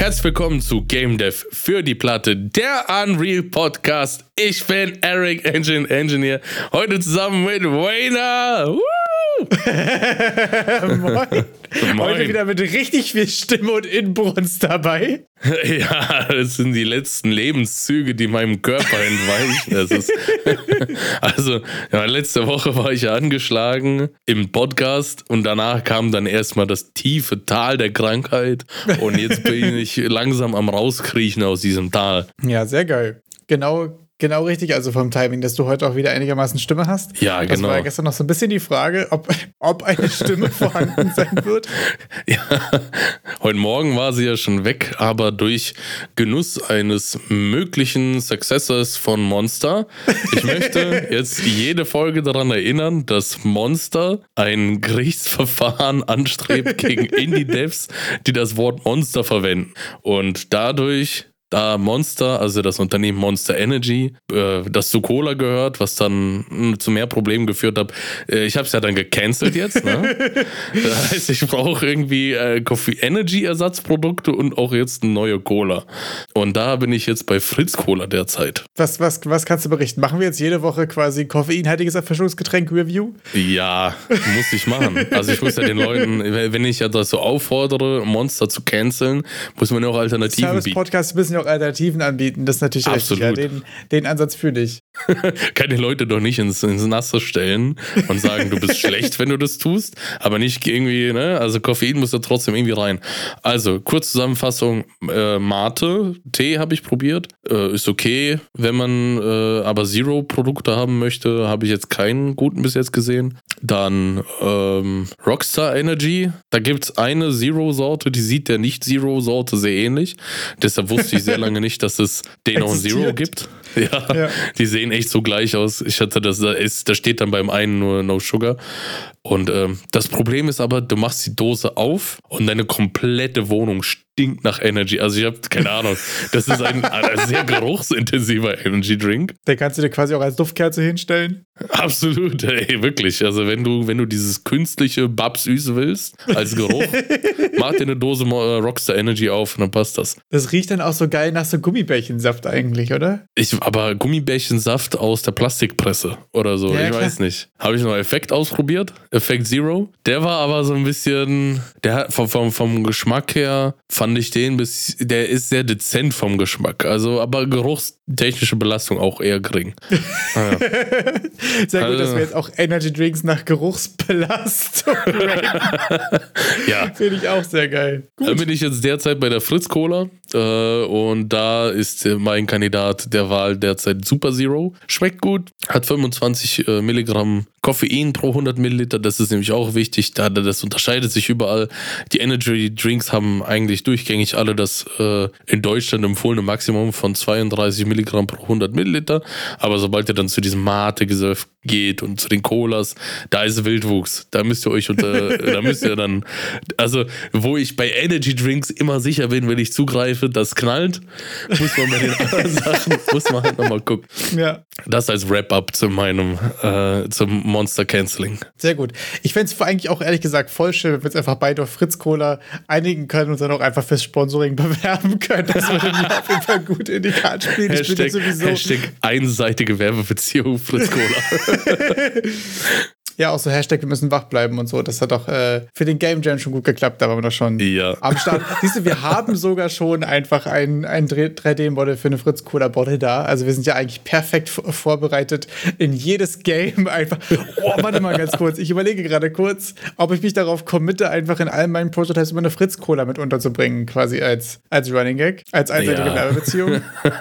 Herzlich willkommen zu Game Dev für die Platte, der Unreal Podcast. Ich bin Eric Engine Engineer. Heute zusammen mit Wayner. Woo! Moin. Moin. Heute wieder mit richtig viel Stimme und Inbrunst dabei. Ja, das sind die letzten Lebenszüge, die meinem Körper entweichen. Also, ja, letzte Woche war ich ja angeschlagen im Podcast und danach kam dann erstmal das tiefe Tal der Krankheit und jetzt bin ich langsam am rauskriechen aus diesem Tal. Ja, sehr geil. Genau, genau richtig, also vom Timing, dass du heute auch wieder einigermaßen Stimme hast. Ja, Das genau. war ja gestern noch so ein bisschen die Frage, ob, ob eine Stimme vorhanden sein wird. Ja, heute Morgen war sie ja schon weg, aber durch Genuss eines möglichen Successors von Monster. Ich möchte jetzt jede Folge daran erinnern, dass Monster ein Gerichtsverfahren anstrebt gegen Indie-Devs, die das Wort Monster verwenden. Und dadurch da Monster, also das Unternehmen Monster Energy, äh, das zu Cola gehört, was dann mh, zu mehr Problemen geführt hat. Äh, ich habe es ja dann gecancelt jetzt. Ne? das heißt, ich brauche irgendwie äh, Coffee Energy Ersatzprodukte und auch jetzt eine neue Cola. Und da bin ich jetzt bei Fritz Cola derzeit. Was, was, was kannst du berichten? Machen wir jetzt jede Woche quasi koffeinhaltiges Erfrischungsgetränk-Review? Ja, muss ich machen. Also ich muss ja den Leuten, wenn ich ja das so auffordere, Monster zu canceln, muss man ja auch Alternativen bieten. Service-Podcasts müssen ja auch Alternativen anbieten, das ist natürlich richtig. Ja, Absolut. den, den Ansatz fühle ich. kann die Leute doch nicht ins, ins Nasse stellen und sagen, du bist schlecht, wenn du das tust, aber nicht irgendwie, ne? Also Koffein muss da trotzdem irgendwie rein. Also, kurz Zusammenfassung, äh, Mate, Tee habe ich probiert, äh, ist okay, wenn man äh, aber Zero-Produkte haben möchte, habe ich jetzt keinen guten bis jetzt gesehen. Dann ähm, Rockstar Energy, da gibt es eine Zero-Sorte, die sieht der Nicht-Zero-Sorte sehr ähnlich. Deshalb wusste ich sehr lange nicht, dass es den auch ein Zero gibt. Ja, Ja. die sehen echt so gleich aus. Ich hatte das, da, ist, da steht dann beim einen nur No Sugar. Und ähm, das Problem ist aber, du machst die Dose auf und deine komplette Wohnung stinkt nach Energy. Also ich habe keine Ahnung. Das ist ein, ein sehr geruchsintensiver Energy Drink. Den kannst du dir quasi auch als Duftkerze hinstellen. Absolut, ey, wirklich. Also wenn du, wenn du dieses künstliche Babsüß willst als Geruch, mach dir eine Dose äh, Rockstar Energy auf und dann passt das. Das riecht dann auch so geil nach so Gummibärchensaft eigentlich, oder? Ich, aber Gummibärchensaft aus der Plastikpresse oder so, Ja, ich klar. weiß nicht. Habe ich noch Effekt ausprobiert, Effekt Zero. Der war aber so ein bisschen, der hat vom, vom, vom Geschmack her fand ich den bis, der ist sehr dezent vom Geschmack. Also, aber geruchstechnische Belastung auch eher gering. Ah, ja. Sehr gut, dass Also- wir jetzt auch Energy Drinks nach Geruchsbelastung ja. Finde ich auch sehr geil. Da bin ich jetzt derzeit bei der Fritz Cola äh, und da ist mein Kandidat der Wahl derzeit Super Zero. Schmeckt gut, hat 25 äh, Milligramm Koffein pro 100 Milliliter. Das ist nämlich auch wichtig, da das unterscheidet sich überall. Die Energy Drinks haben eigentlich durchgängig alle das äh, in Deutschland empfohlene Maximum von 32 Milligramm pro 100 Milliliter. Aber sobald ihr dann zu diesem Mate-Gesöff geht und zu den Colas, da ist Wildwuchs. Da müsst ihr euch unter, da müsst ihr dann, also wo ich bei Energy Drinks immer sicher bin, wenn ich zugreife, das knallt, muss man bei den anderen Sachen, muss man halt nochmal gucken. Ja, Das als Wrap-up zu meinem, äh, zum Monster Canceling. sehr gut. Ich fände es eigentlich auch ehrlich gesagt voll schön, wenn wir uns einfach beide auf Fritz Cola einigen können und dann auch einfach fürs Sponsoring bewerben können. Das würde mir auf jeden Fall gut in die Karte spielen. Hashtag. Hashtag einseitige Werbebeziehung Fritz Cola. Ja, auch so Hashtag, wir müssen wach bleiben und so. Das hat doch äh, für den Game Jam schon gut geklappt, da waren wir doch schon Ja. am Start. Siehst du, wir haben sogar schon einfach ein, ein 3D-Model für eine Fritz Cola Bottle da. Also wir sind ja eigentlich perfekt vorbereitet in jedes Game einfach. Oh, warte mal ganz kurz. Ich überlege gerade kurz, ob ich mich darauf committe, einfach in all meinen Prototypes immer eine Fritz Cola mit unterzubringen, quasi als, als Running Gag, als einseitige Ja. Werbebeziehung.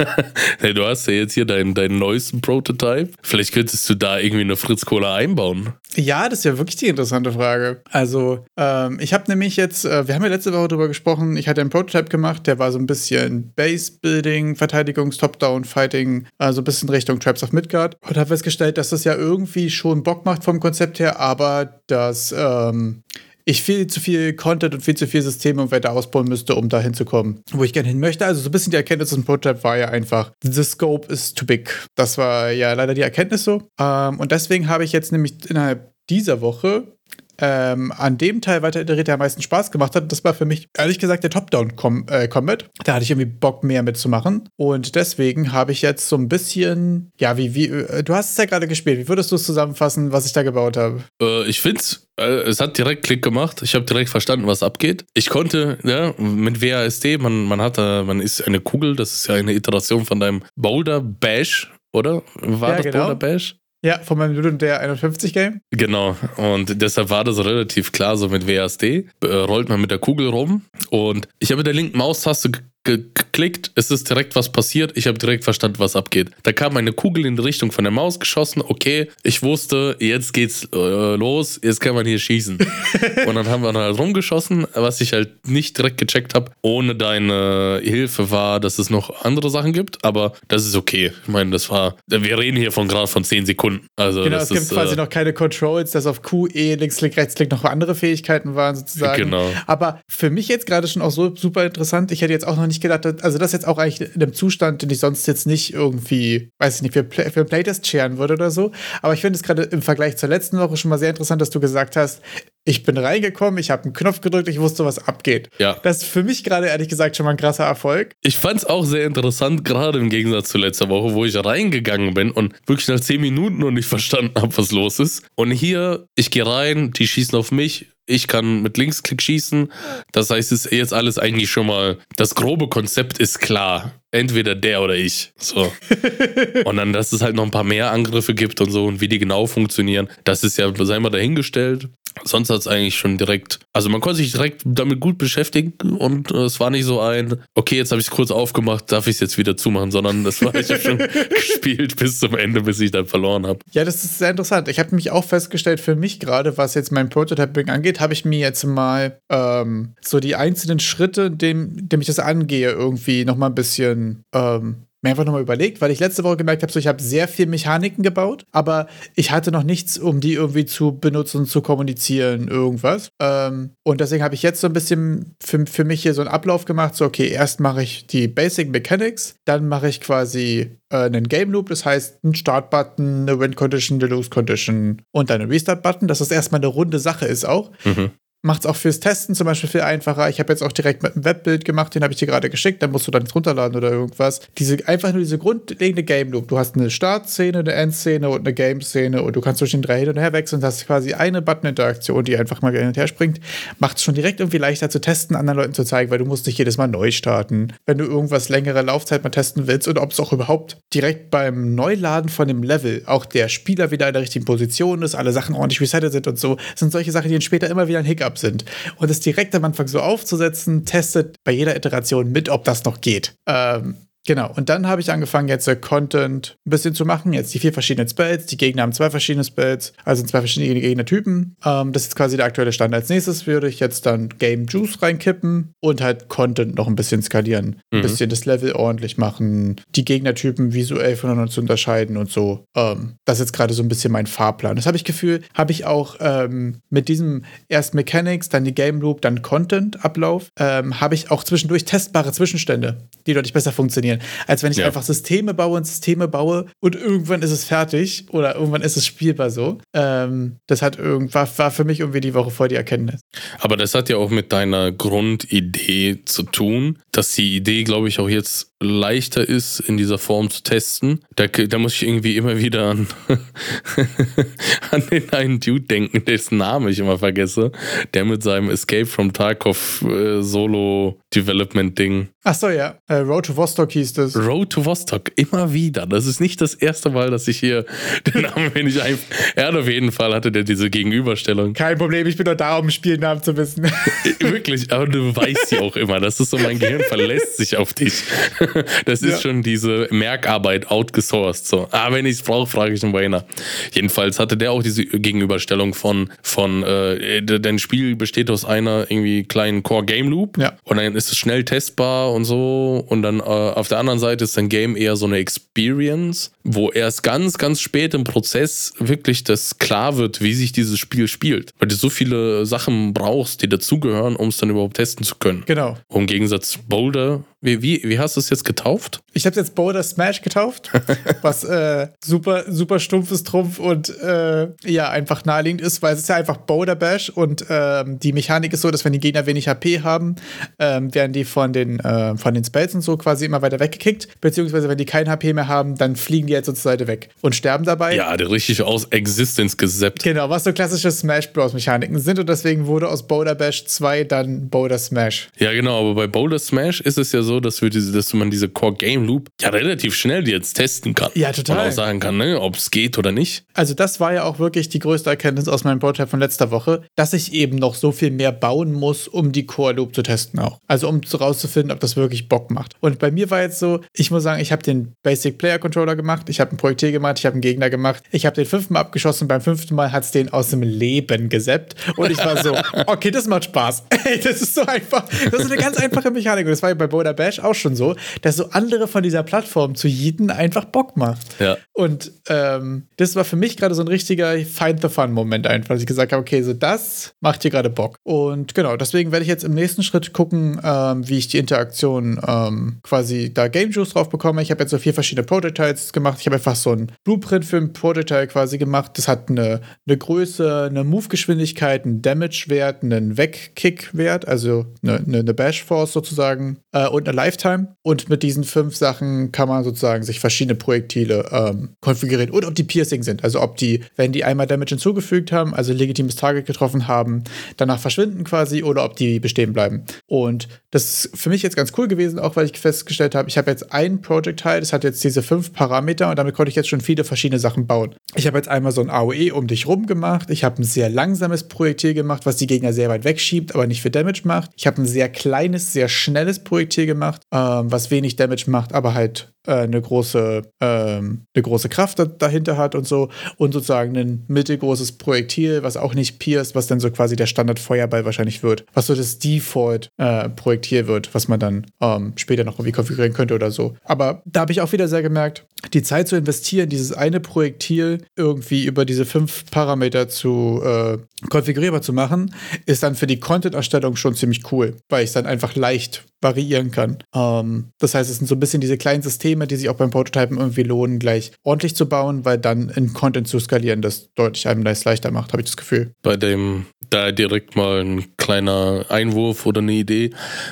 hey, du hast ja jetzt hier deinen, deinen neuesten Prototype. Vielleicht könntest du da irgendwie eine Fritz Cola einbauen. Ja, das ist ja wirklich die interessante Frage. Also, ähm, ich habe nämlich jetzt, äh, wir haben ja letzte Woche drüber gesprochen, ich hatte einen Prototype gemacht, der war so ein bisschen Base-Building, Verteidigungs-, Top-Down-Fighting, also ein bisschen Richtung Traps of Midgard. Und habe festgestellt, dass das ja irgendwie schon Bock macht vom Konzept her, aber dass ähm, ich viel zu viel Content und viel zu viel Systeme und weiter ausbauen müsste, um da hinzukommen, wo ich gerne hin möchte. Also so ein bisschen die Erkenntnis aus dem Prototype war ja einfach, the scope is too big. Das war ja leider die Erkenntnis so. Ähm, und deswegen habe ich jetzt nämlich innerhalb dieser Woche ähm, an dem Teil weiter iteriert, der am meisten Spaß gemacht hat. Das war für mich, ehrlich gesagt, der Top-Down-Combat. Äh, da hatte ich irgendwie Bock, mehr mitzumachen. Und deswegen habe ich jetzt so ein bisschen, ja, wie, wie, äh, du hast es ja gerade gespielt. Wie würdest du es zusammenfassen, was ich da gebaut habe? Äh, ich finde es äh, es hat direkt Klick gemacht. Ich habe direkt verstanden, was abgeht. Ich konnte, ja, mit WASD, man, man hat da, man ist eine Kugel, das ist ja eine Iteration von deinem Boulder Bash, oder? War Ja, das genau. Boulder Bash? Ja, von meinem Dude der 51 Game. Genau, und deshalb war das relativ klar, so mit WASD äh, rollt man mit der Kugel rum. Und ich habe mit der linken Maustaste geklickt, es ist direkt was passiert, ich habe direkt verstanden, was abgeht. Da kam eine Kugel in die Richtung von der Maus geschossen, okay, ich wusste, jetzt geht's äh, los, jetzt kann man hier schießen. und dann haben wir dann halt rumgeschossen, was ich halt nicht direkt gecheckt habe, ohne deine Hilfe war, dass es noch andere Sachen gibt, aber das ist okay. Ich meine, das war, wir reden hier von gerade von 10 Sekunden. Also Genau, das es gibt ist, quasi äh, noch keine Controls, dass auf Q, E, links, Klick, rechts, Klick noch andere Fähigkeiten waren sozusagen. Genau. Aber für mich jetzt gerade schon auch so super interessant. Ich hätte jetzt auch noch nicht gedacht, also das jetzt auch eigentlich in einem Zustand, den ich sonst jetzt nicht irgendwie, weiß ich nicht, für, Play, für Playtest scheren würde oder so. Aber ich finde es gerade im Vergleich zur letzten Woche schon mal sehr interessant, dass du gesagt hast, ich bin reingekommen, ich habe einen Knopf gedrückt, ich wusste, was abgeht. Ja. Das ist für mich gerade ehrlich gesagt schon mal ein krasser Erfolg. Ich fand es auch sehr interessant, gerade im Gegensatz zu letzter Woche, wo ich reingegangen bin und wirklich nach 10 Minuten noch nicht verstanden habe, was los ist. Und hier, ich gehe rein, die schießen auf mich. Ich kann mit Linksklick schießen. Das heißt, es ist jetzt alles eigentlich schon mal, das grobe Konzept ist klar. Entweder der oder ich. So. und dann, dass es halt noch ein paar mehr Angriffe gibt und so und wie die genau funktionieren, das ist ja, sei mal dahingestellt. Sonst hat es eigentlich schon direkt, also man konnte sich direkt damit gut beschäftigen und äh, es war nicht so ein, okay, jetzt habe ich es kurz aufgemacht, darf ich es jetzt wieder zumachen, sondern das war, ich habe schon gespielt bis zum Ende, bis ich dann verloren habe. Ja, das ist sehr interessant. Ich habe mich auch festgestellt, für mich gerade, was jetzt mein Prototyping angeht, habe ich mir jetzt mal ähm, so die einzelnen Schritte, indem, indem ich das angehe, irgendwie nochmal ein bisschen ähm, mir einfach nochmal überlegt, weil ich letzte Woche gemerkt habe, so ich habe sehr viel Mechaniken gebaut, aber ich hatte noch nichts, um die irgendwie zu benutzen, zu kommunizieren, irgendwas. Ähm, und deswegen habe ich jetzt so ein bisschen für, für mich hier so einen Ablauf gemacht, so okay, erst mache ich die Basic Mechanics, dann mache ich quasi äh, einen Game Loop, das heißt einen Start-Button, eine Win-Condition, eine Lose-Condition und dann einen Restart-Button, dass das erstmal eine runde Sache ist auch. Mhm. Macht es auch fürs Testen zum Beispiel viel einfacher. Ich habe jetzt auch direkt mit einem Webbild gemacht, den habe ich dir gerade geschickt, dann musst du dann nicht runterladen oder irgendwas. Diese, einfach nur diese grundlegende Game Loop. Du hast eine Startszene, eine Endszene und eine Game-Szene und du kannst zwischen den drei hin und her wechseln. Das ist quasi eine Button-Interaktion, die einfach mal hin und her springt. Macht es schon direkt irgendwie leichter zu testen, anderen Leuten zu zeigen, weil du musst nicht jedes Mal neu starten. Wenn du irgendwas längere Laufzeit mal testen willst und ob es auch überhaupt direkt beim Neuladen von dem Level auch der Spieler wieder in der richtigen Position ist, alle Sachen ordentlich resettet sind und so, sind solche Sachen, die dann später immer wieder ein Hiccup sind. Und es direkt am Anfang so aufzusetzen, testet bei jeder Iteration mit, ob das noch geht. Ähm, Genau, und dann habe ich angefangen, jetzt äh, Content ein bisschen zu machen. Jetzt die vier verschiedenen Spells. Die Gegner haben zwei verschiedene Spells, also zwei verschiedene Gegnertypen. Ähm, das ist quasi der aktuelle Stand. Als nächstes würde ich jetzt dann Game Juice reinkippen und halt Content noch ein bisschen skalieren. Ein Mhm. bisschen das Level ordentlich machen, die Gegnertypen visuell voneinander zu unterscheiden und so. Ähm, das ist jetzt gerade so ein bisschen mein Fahrplan. Das habe ich Gefühl, habe ich auch ähm, mit diesem erst Mechanics, dann die Game Loop, dann Content-Ablauf, ähm, habe ich auch zwischendurch testbare Zwischenstände, die deutlich besser funktionieren, als wenn ich Ja. einfach Systeme baue und Systeme baue und irgendwann ist es fertig oder irgendwann ist es spielbar so. Ähm, das hat irgend, war, war für mich irgendwie die Woche vor die Erkenntnis. Aber das hat ja auch mit deiner Grundidee zu tun, dass die Idee, glaube ich, auch jetzt leichter ist, in dieser Form zu testen. Da, da muss ich irgendwie immer wieder an, an den einen Dude denken, dessen Name ich immer vergesse, der mit seinem Escape from Tarkov äh, Solo Development Ding. Ach so, ja. Äh, Road to Vostok hieß das. Road to Vostok, immer wieder. Das ist nicht das erste Mal, dass ich hier den Namen mir nicht ein. Er hat auf jeden Fall hatte der diese Gegenüberstellung. Kein Problem, ich bin doch da, um Spielnamen zu wissen. Wirklich, aber du weißt ja auch immer, das ist so, mein Gehirn verlässt sich auf dich. Das ist Ja. schon diese Merkarbeit outgesourced. So. Ah, wenn ich es brauche, frage ich den Wayner. Jedenfalls hatte der auch diese Gegenüberstellung von, von äh, dein Spiel besteht aus einer irgendwie kleinen Core Game Loop Ja. und dann ist es schnell testbar und so und dann äh, auf der anderen Seite ist dein Game eher so eine Experience, wo erst ganz, ganz spät im Prozess wirklich das klar wird, wie sich dieses Spiel spielt. Weil du so viele Sachen brauchst, die dazugehören, um es dann überhaupt testen zu können. genau. Im Gegensatz Boulder Wie, wie, wie hast du es jetzt getauft? Ich habe es jetzt Boulder Smash getauft, was äh, super, super stumpfes Trumpf und äh, ja, einfach naheliegend ist, weil es ist ja einfach Boulder Bash und ähm, die Mechanik ist so, dass wenn die Gegner wenig HP haben, ähm, werden die von den, äh, von den Spells und so quasi immer weiter weggekickt, beziehungsweise wenn die kein HP mehr haben, dann fliegen die jetzt so zur Seite weg und sterben dabei. Ja, der richtig aus Existence gesappt. Genau, was so klassische Smash Bros. Mechaniken sind und deswegen wurde aus Boulder Bash 2 dann Boulder Smash. Ja, genau, aber bei Boulder Smash ist es ja so, dass, wir diese, dass man diese Core Game Loop ja relativ schnell jetzt testen kann. Ja, total. Und auch sagen kann, ne, ob es geht oder nicht. Also das war ja auch wirklich die größte Erkenntnis aus meinem Prototype von letzter Woche, dass ich eben noch so viel mehr bauen muss, um die Core Loop zu testen auch. Also um rauszufinden, ob das wirklich Bock macht. Und bei mir war jetzt so, ich muss sagen, ich habe den Basic Player Controller gemacht, ich habe ein Projektil gemacht, ich habe einen Gegner gemacht, ich habe den fünften Mal abgeschossen, beim fünften Mal hat es den aus dem Leben gesappt und ich war so, okay, das macht Spaß. Ey, das ist so einfach, das ist eine ganz einfache Mechanik und das war ja bei Boulder Bash auch schon so, dass so andere von dieser Plattform zu jeden einfach Bock macht. Ja. Und ähm, das war für mich gerade so ein richtiger Find the Fun-Moment einfach, dass ich gesagt habe, okay, so das macht hier gerade Bock. Und genau, deswegen werde ich jetzt im nächsten Schritt gucken, ähm, wie ich die Interaktion ähm, quasi da Game Juice drauf bekomme. Ich habe jetzt so vier verschiedene Prototypes gemacht. Ich habe einfach so ein Blueprint für ein Prototype quasi gemacht. Das hat eine, eine Größe, eine Move-Geschwindigkeit, einen Damage-Wert, einen Wegkick-Wert, also eine, eine, Bash-Force sozusagen äh, und eine Lifetime. Und mit diesen fünf Sachen kann man sozusagen sich verschiedene Projektile ähm, konfigurieren und ob die Piercing sind. Also ob die, wenn die einmal Damage hinzugefügt haben, also legitimes Target getroffen haben, danach verschwinden quasi oder ob die bestehen bleiben. Und das ist für mich jetzt ganz cool gewesen, auch weil ich festgestellt habe, ich habe jetzt ein Projectile, das hat jetzt diese fünf Parameter und damit konnte ich jetzt schon viele verschiedene Sachen bauen. Ich habe jetzt einmal so ein AOE um dich rum gemacht. Ich habe ein sehr langsames Projektil gemacht, was die Gegner sehr weit wegschiebt, aber nicht für Damage macht. Ich habe ein sehr kleines, sehr schnelles Projektil gemacht, ähm, was wenig Damage macht, aber halt äh, eine große, ähm, eine große Kraft da, dahinter hat und so. Und sozusagen ein mittelgroßes Projektil, was auch nicht pierst, was dann so quasi der Standard-Feuerball wahrscheinlich wird. Was so das Default-Projektil äh, wird, was man dann ähm, später noch irgendwie konfigurieren könnte oder so. Aber da habe ich auch wieder sehr gemerkt, die Zeit zu investieren, dieses eine Projektil irgendwie über diese fünf Parameter zu äh, konfigurierbar zu machen, ist dann für die Content-Erstellung schon ziemlich cool, weil ich es dann einfach leicht variieren kann. Ähm, das heißt, es sind so ein bisschen diese kleinen Systeme, die sich auch beim Prototypen irgendwie lohnen, gleich ordentlich zu bauen, weil dann in Content zu skalieren das deutlich einem das leichter macht, habe ich das Gefühl. Bei dem, da direkt mal ein kleiner Einwurf oder eine Idee,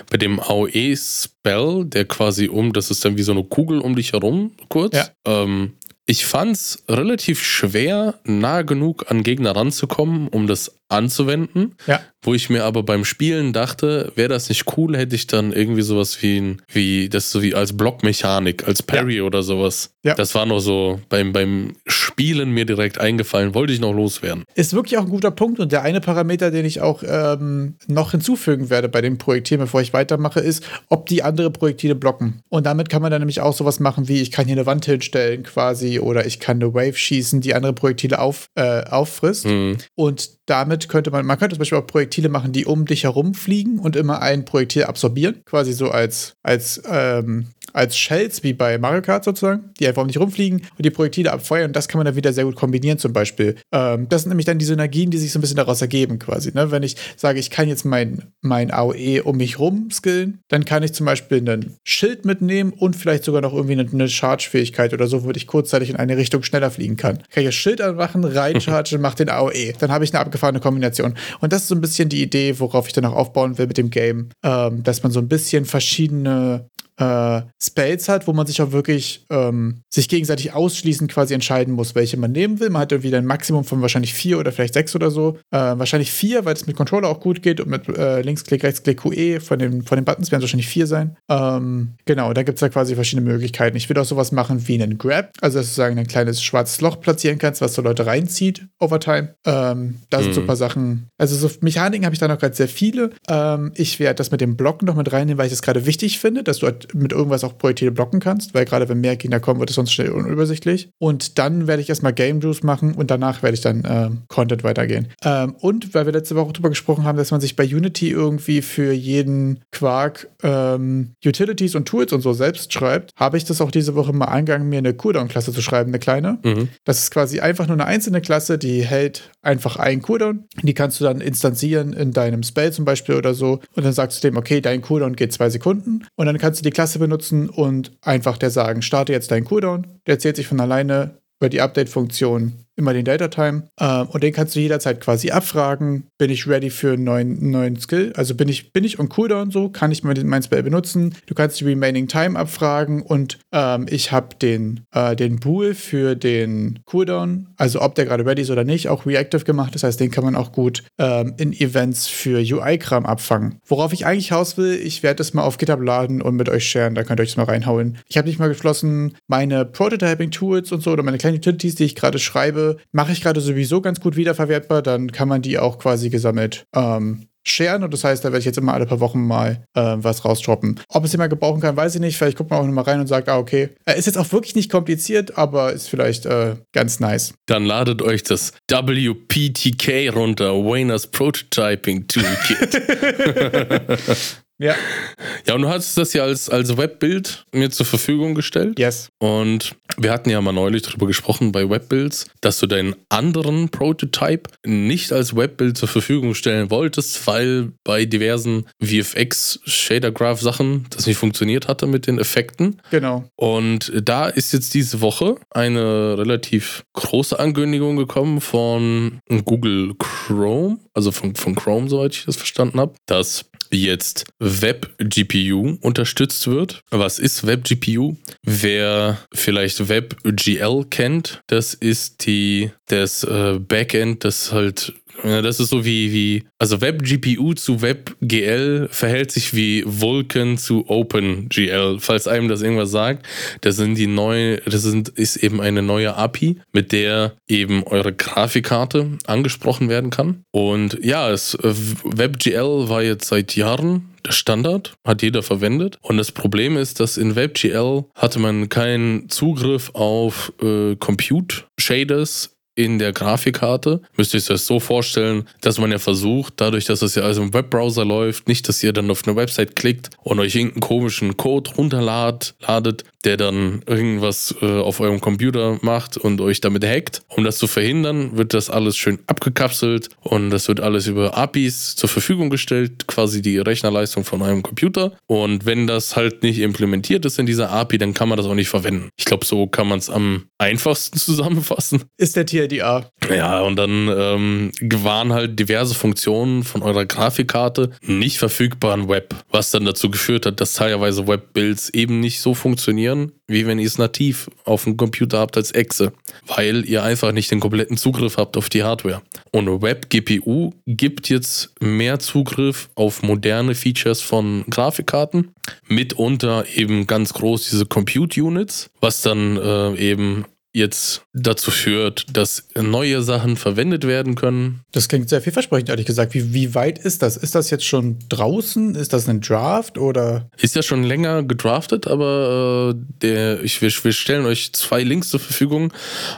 bei dem AOE-Spell, der quasi um, das ist dann wie so eine Kugel um dich herum, kurz. Ja. Ähm, ich fand's relativ schwer, nah genug an Gegner ranzukommen, um das anzuwenden. Ja. Wo ich mir aber beim Spielen dachte, wäre das nicht cool, hätte ich dann irgendwie sowas wie ein, wie das so wie als Blockmechanik, als Parry ja. oder sowas. Ja. Das war noch so beim, beim Spielen mir direkt eingefallen, wollte ich noch loswerden. Ist wirklich auch ein guter Punkt und der eine Parameter, den ich auch ähm, noch hinzufügen werde bei dem Projektil, bevor ich weitermache, ist, ob die andere Projektile blocken. Und damit kann man dann nämlich auch sowas machen wie, ich kann hier eine Wand hinstellen quasi oder ich kann eine Wave schießen, die andere Projektile auf, äh, auffrisst. Mhm. Und damit könnte man, man könnte zum Beispiel auch Projektile machen, die um dich herum fliegen und immer ein Projektil absorbieren, quasi so als, als, ähm, als Shells wie bei Mario Kart sozusagen, die einfach dich rumfliegen und die Projektile abfeuern und das kann man dann wieder sehr gut kombinieren zum Beispiel. Ähm, das sind nämlich dann die Synergien, die sich so ein bisschen daraus ergeben quasi. Ne? Wenn ich sage, ich kann jetzt mein, mein AOE um mich rum skillen, dann kann ich zum Beispiel einen Schild mitnehmen und vielleicht sogar noch irgendwie eine, eine Charge-Fähigkeit oder so, wo ich kurzzeitig in eine Richtung schneller fliegen kann. Kann ich das Schild anmachen, reinchargen, mach den AOE. Dann habe ich eine abgefahrene Kombination. Und das ist so ein bisschen die Idee, worauf ich dann auch aufbauen will mit dem Game, ähm, dass man so ein bisschen verschiedene äh, Spells hat, wo man sich auch wirklich ähm, sich gegenseitig ausschließend quasi entscheiden muss, welche man nehmen will. Man hat irgendwie ein Maximum von wahrscheinlich vier oder vielleicht sechs oder so. Äh, wahrscheinlich vier, weil es mit Controller auch gut geht und mit äh, Linksklick, Rechtsklick, QE von den, von den Buttons werden es wahrscheinlich vier sein. Ähm, genau, da gibt es da quasi verschiedene Möglichkeiten. Ich will auch sowas machen wie einen Grab, also dass du sagen ein kleines schwarzes Loch platzieren kannst, was so Leute reinzieht over time. Ähm, da sind mhm. so ein paar Sachen. Also so Mechaniken habe ich da noch gerade sehr viele. Ähm, ich werde das mit dem Blocken noch mit reinnehmen, weil ich das gerade wichtig finde, dass du halt mit irgendwas auch Projektile blocken kannst, weil gerade wenn mehr Gegner kommen, wird es sonst schnell unübersichtlich. Und dann werde ich erstmal Game Juice machen und danach werde ich dann ähm, Content weitergehen. Ähm, und weil wir letzte Woche darüber gesprochen haben, dass man sich bei Unity irgendwie für jeden Quark ähm, Utilities und Tools und so selbst schreibt, habe ich das auch diese Woche mal angegangen, mir eine Cooldown-Klasse zu schreiben, eine kleine. Mhm. Das ist quasi einfach nur eine einzelne Klasse, die hält einfach einen Cooldown. Die kannst du dann instanzieren in deinem Spell zum Beispiel oder so. Und dann sagst du dem, okay, dein Cooldown geht zwei Sekunden. Und dann kannst du die Klasse benutzen und einfach der sagen, starte jetzt deinen Cooldown. Der zählt sich von alleine über die Update-Funktion immer den Data Time. Äh, und den kannst du jederzeit quasi abfragen. Bin ich ready für einen neuen, neuen Skill? Also bin ich, bin ich on Cooldown so? Kann ich mein Spell benutzen? Du kannst die Remaining Time abfragen und ähm, ich habe den, äh, den Pool für den Cooldown, also ob der gerade ready ist oder nicht, auch reactive gemacht. Das heißt, den kann man auch gut ähm, in Events für UI-Kram abfangen. Worauf ich eigentlich raus will, ich werde das mal auf GitHub laden und mit euch sharen. Da könnt ihr euch das mal reinhauen. Ich habe nicht mal geschlossen, meine Prototyping-Tools und so oder meine kleinen Utilities, die ich gerade schreibe, mache ich gerade sowieso ganz gut wiederverwertbar, dann kann man die auch quasi gesammelt ähm, sharen und das heißt, da werde ich jetzt immer alle paar Wochen mal äh, was rausdroppen. Ob es jemand gebrauchen kann, weiß ich nicht. Vielleicht guckt man auch nochmal rein und sagt, ah, okay. Äh, ist jetzt auch wirklich nicht kompliziert, aber ist vielleicht äh, ganz nice. Dann ladet euch das WPTK runter, Wayner's Prototyping Toolkit. Ja. Ja, und du hast das ja als, als Webbild mir zur Verfügung gestellt. Yes. Und wir hatten ja mal neulich darüber gesprochen bei Webbuilds, dass du deinen anderen Prototype nicht als Webbild zur Verfügung stellen wolltest, weil bei diversen VFX Shader Graph Sachen das nicht funktioniert hatte mit den Effekten. Genau. Und da ist jetzt diese Woche eine relativ große Ankündigung gekommen von Google Chrome, also von, von Chrome, soweit ich das verstanden habe, dass jetzt WebGPU unterstützt wird. Was ist WebGPU? Wer vielleicht WebGL kennt, das ist die das äh, Backend, das halt das ist so wie, wie, also WebGPU zu WebGL verhält sich wie Vulkan zu OpenGL. Falls einem das irgendwas sagt, das sind die neue, das sind, ist eben eine neue API, mit der eben eure Grafikkarte angesprochen werden kann. Und ja, es, WebGL war jetzt seit Jahren der Standard, hat jeder verwendet. Und das Problem ist, dass in WebGL hatte man keinen Zugriff auf äh, Compute Shaders in der Grafikkarte. Müsst ihr euch das so vorstellen, dass man ja versucht, dadurch, dass es ja also im Webbrowser läuft, nicht, dass ihr dann auf eine Website klickt und euch irgendeinen komischen Code runterladet, der dann irgendwas äh, auf eurem Computer macht und euch damit hackt. Um das zu verhindern, wird das alles schön abgekapselt und das wird alles über APIs zur Verfügung gestellt, quasi die Rechnerleistung von eurem Computer. Und wenn das halt nicht implementiert ist in dieser API, dann kann man das auch nicht verwenden. Ich glaube, so kann man es am einfachsten zusammenfassen. Ist der Tier LDA. Ja, und dann ähm, waren halt diverse Funktionen von eurer Grafikkarte nicht verfügbar im Web, was dann dazu geführt hat, dass teilweise Webbuilds eben nicht so funktionieren, wie wenn ihr es nativ auf dem Computer habt als Exe, weil ihr einfach nicht den kompletten Zugriff habt auf die Hardware. Und WebGPU gibt jetzt mehr Zugriff auf moderne Features von Grafikkarten, mitunter eben ganz groß diese Compute Units, was dann äh, eben jetzt dazu führt, dass neue Sachen verwendet werden können. Das klingt sehr vielversprechend, ehrlich gesagt. Wie, wie weit ist das? Ist das jetzt schon draußen? Ist das ein Draft oder? Ist ja schon länger gedraftet, aber äh, der, ich, wir, wir stellen euch zwei Links zur Verfügung.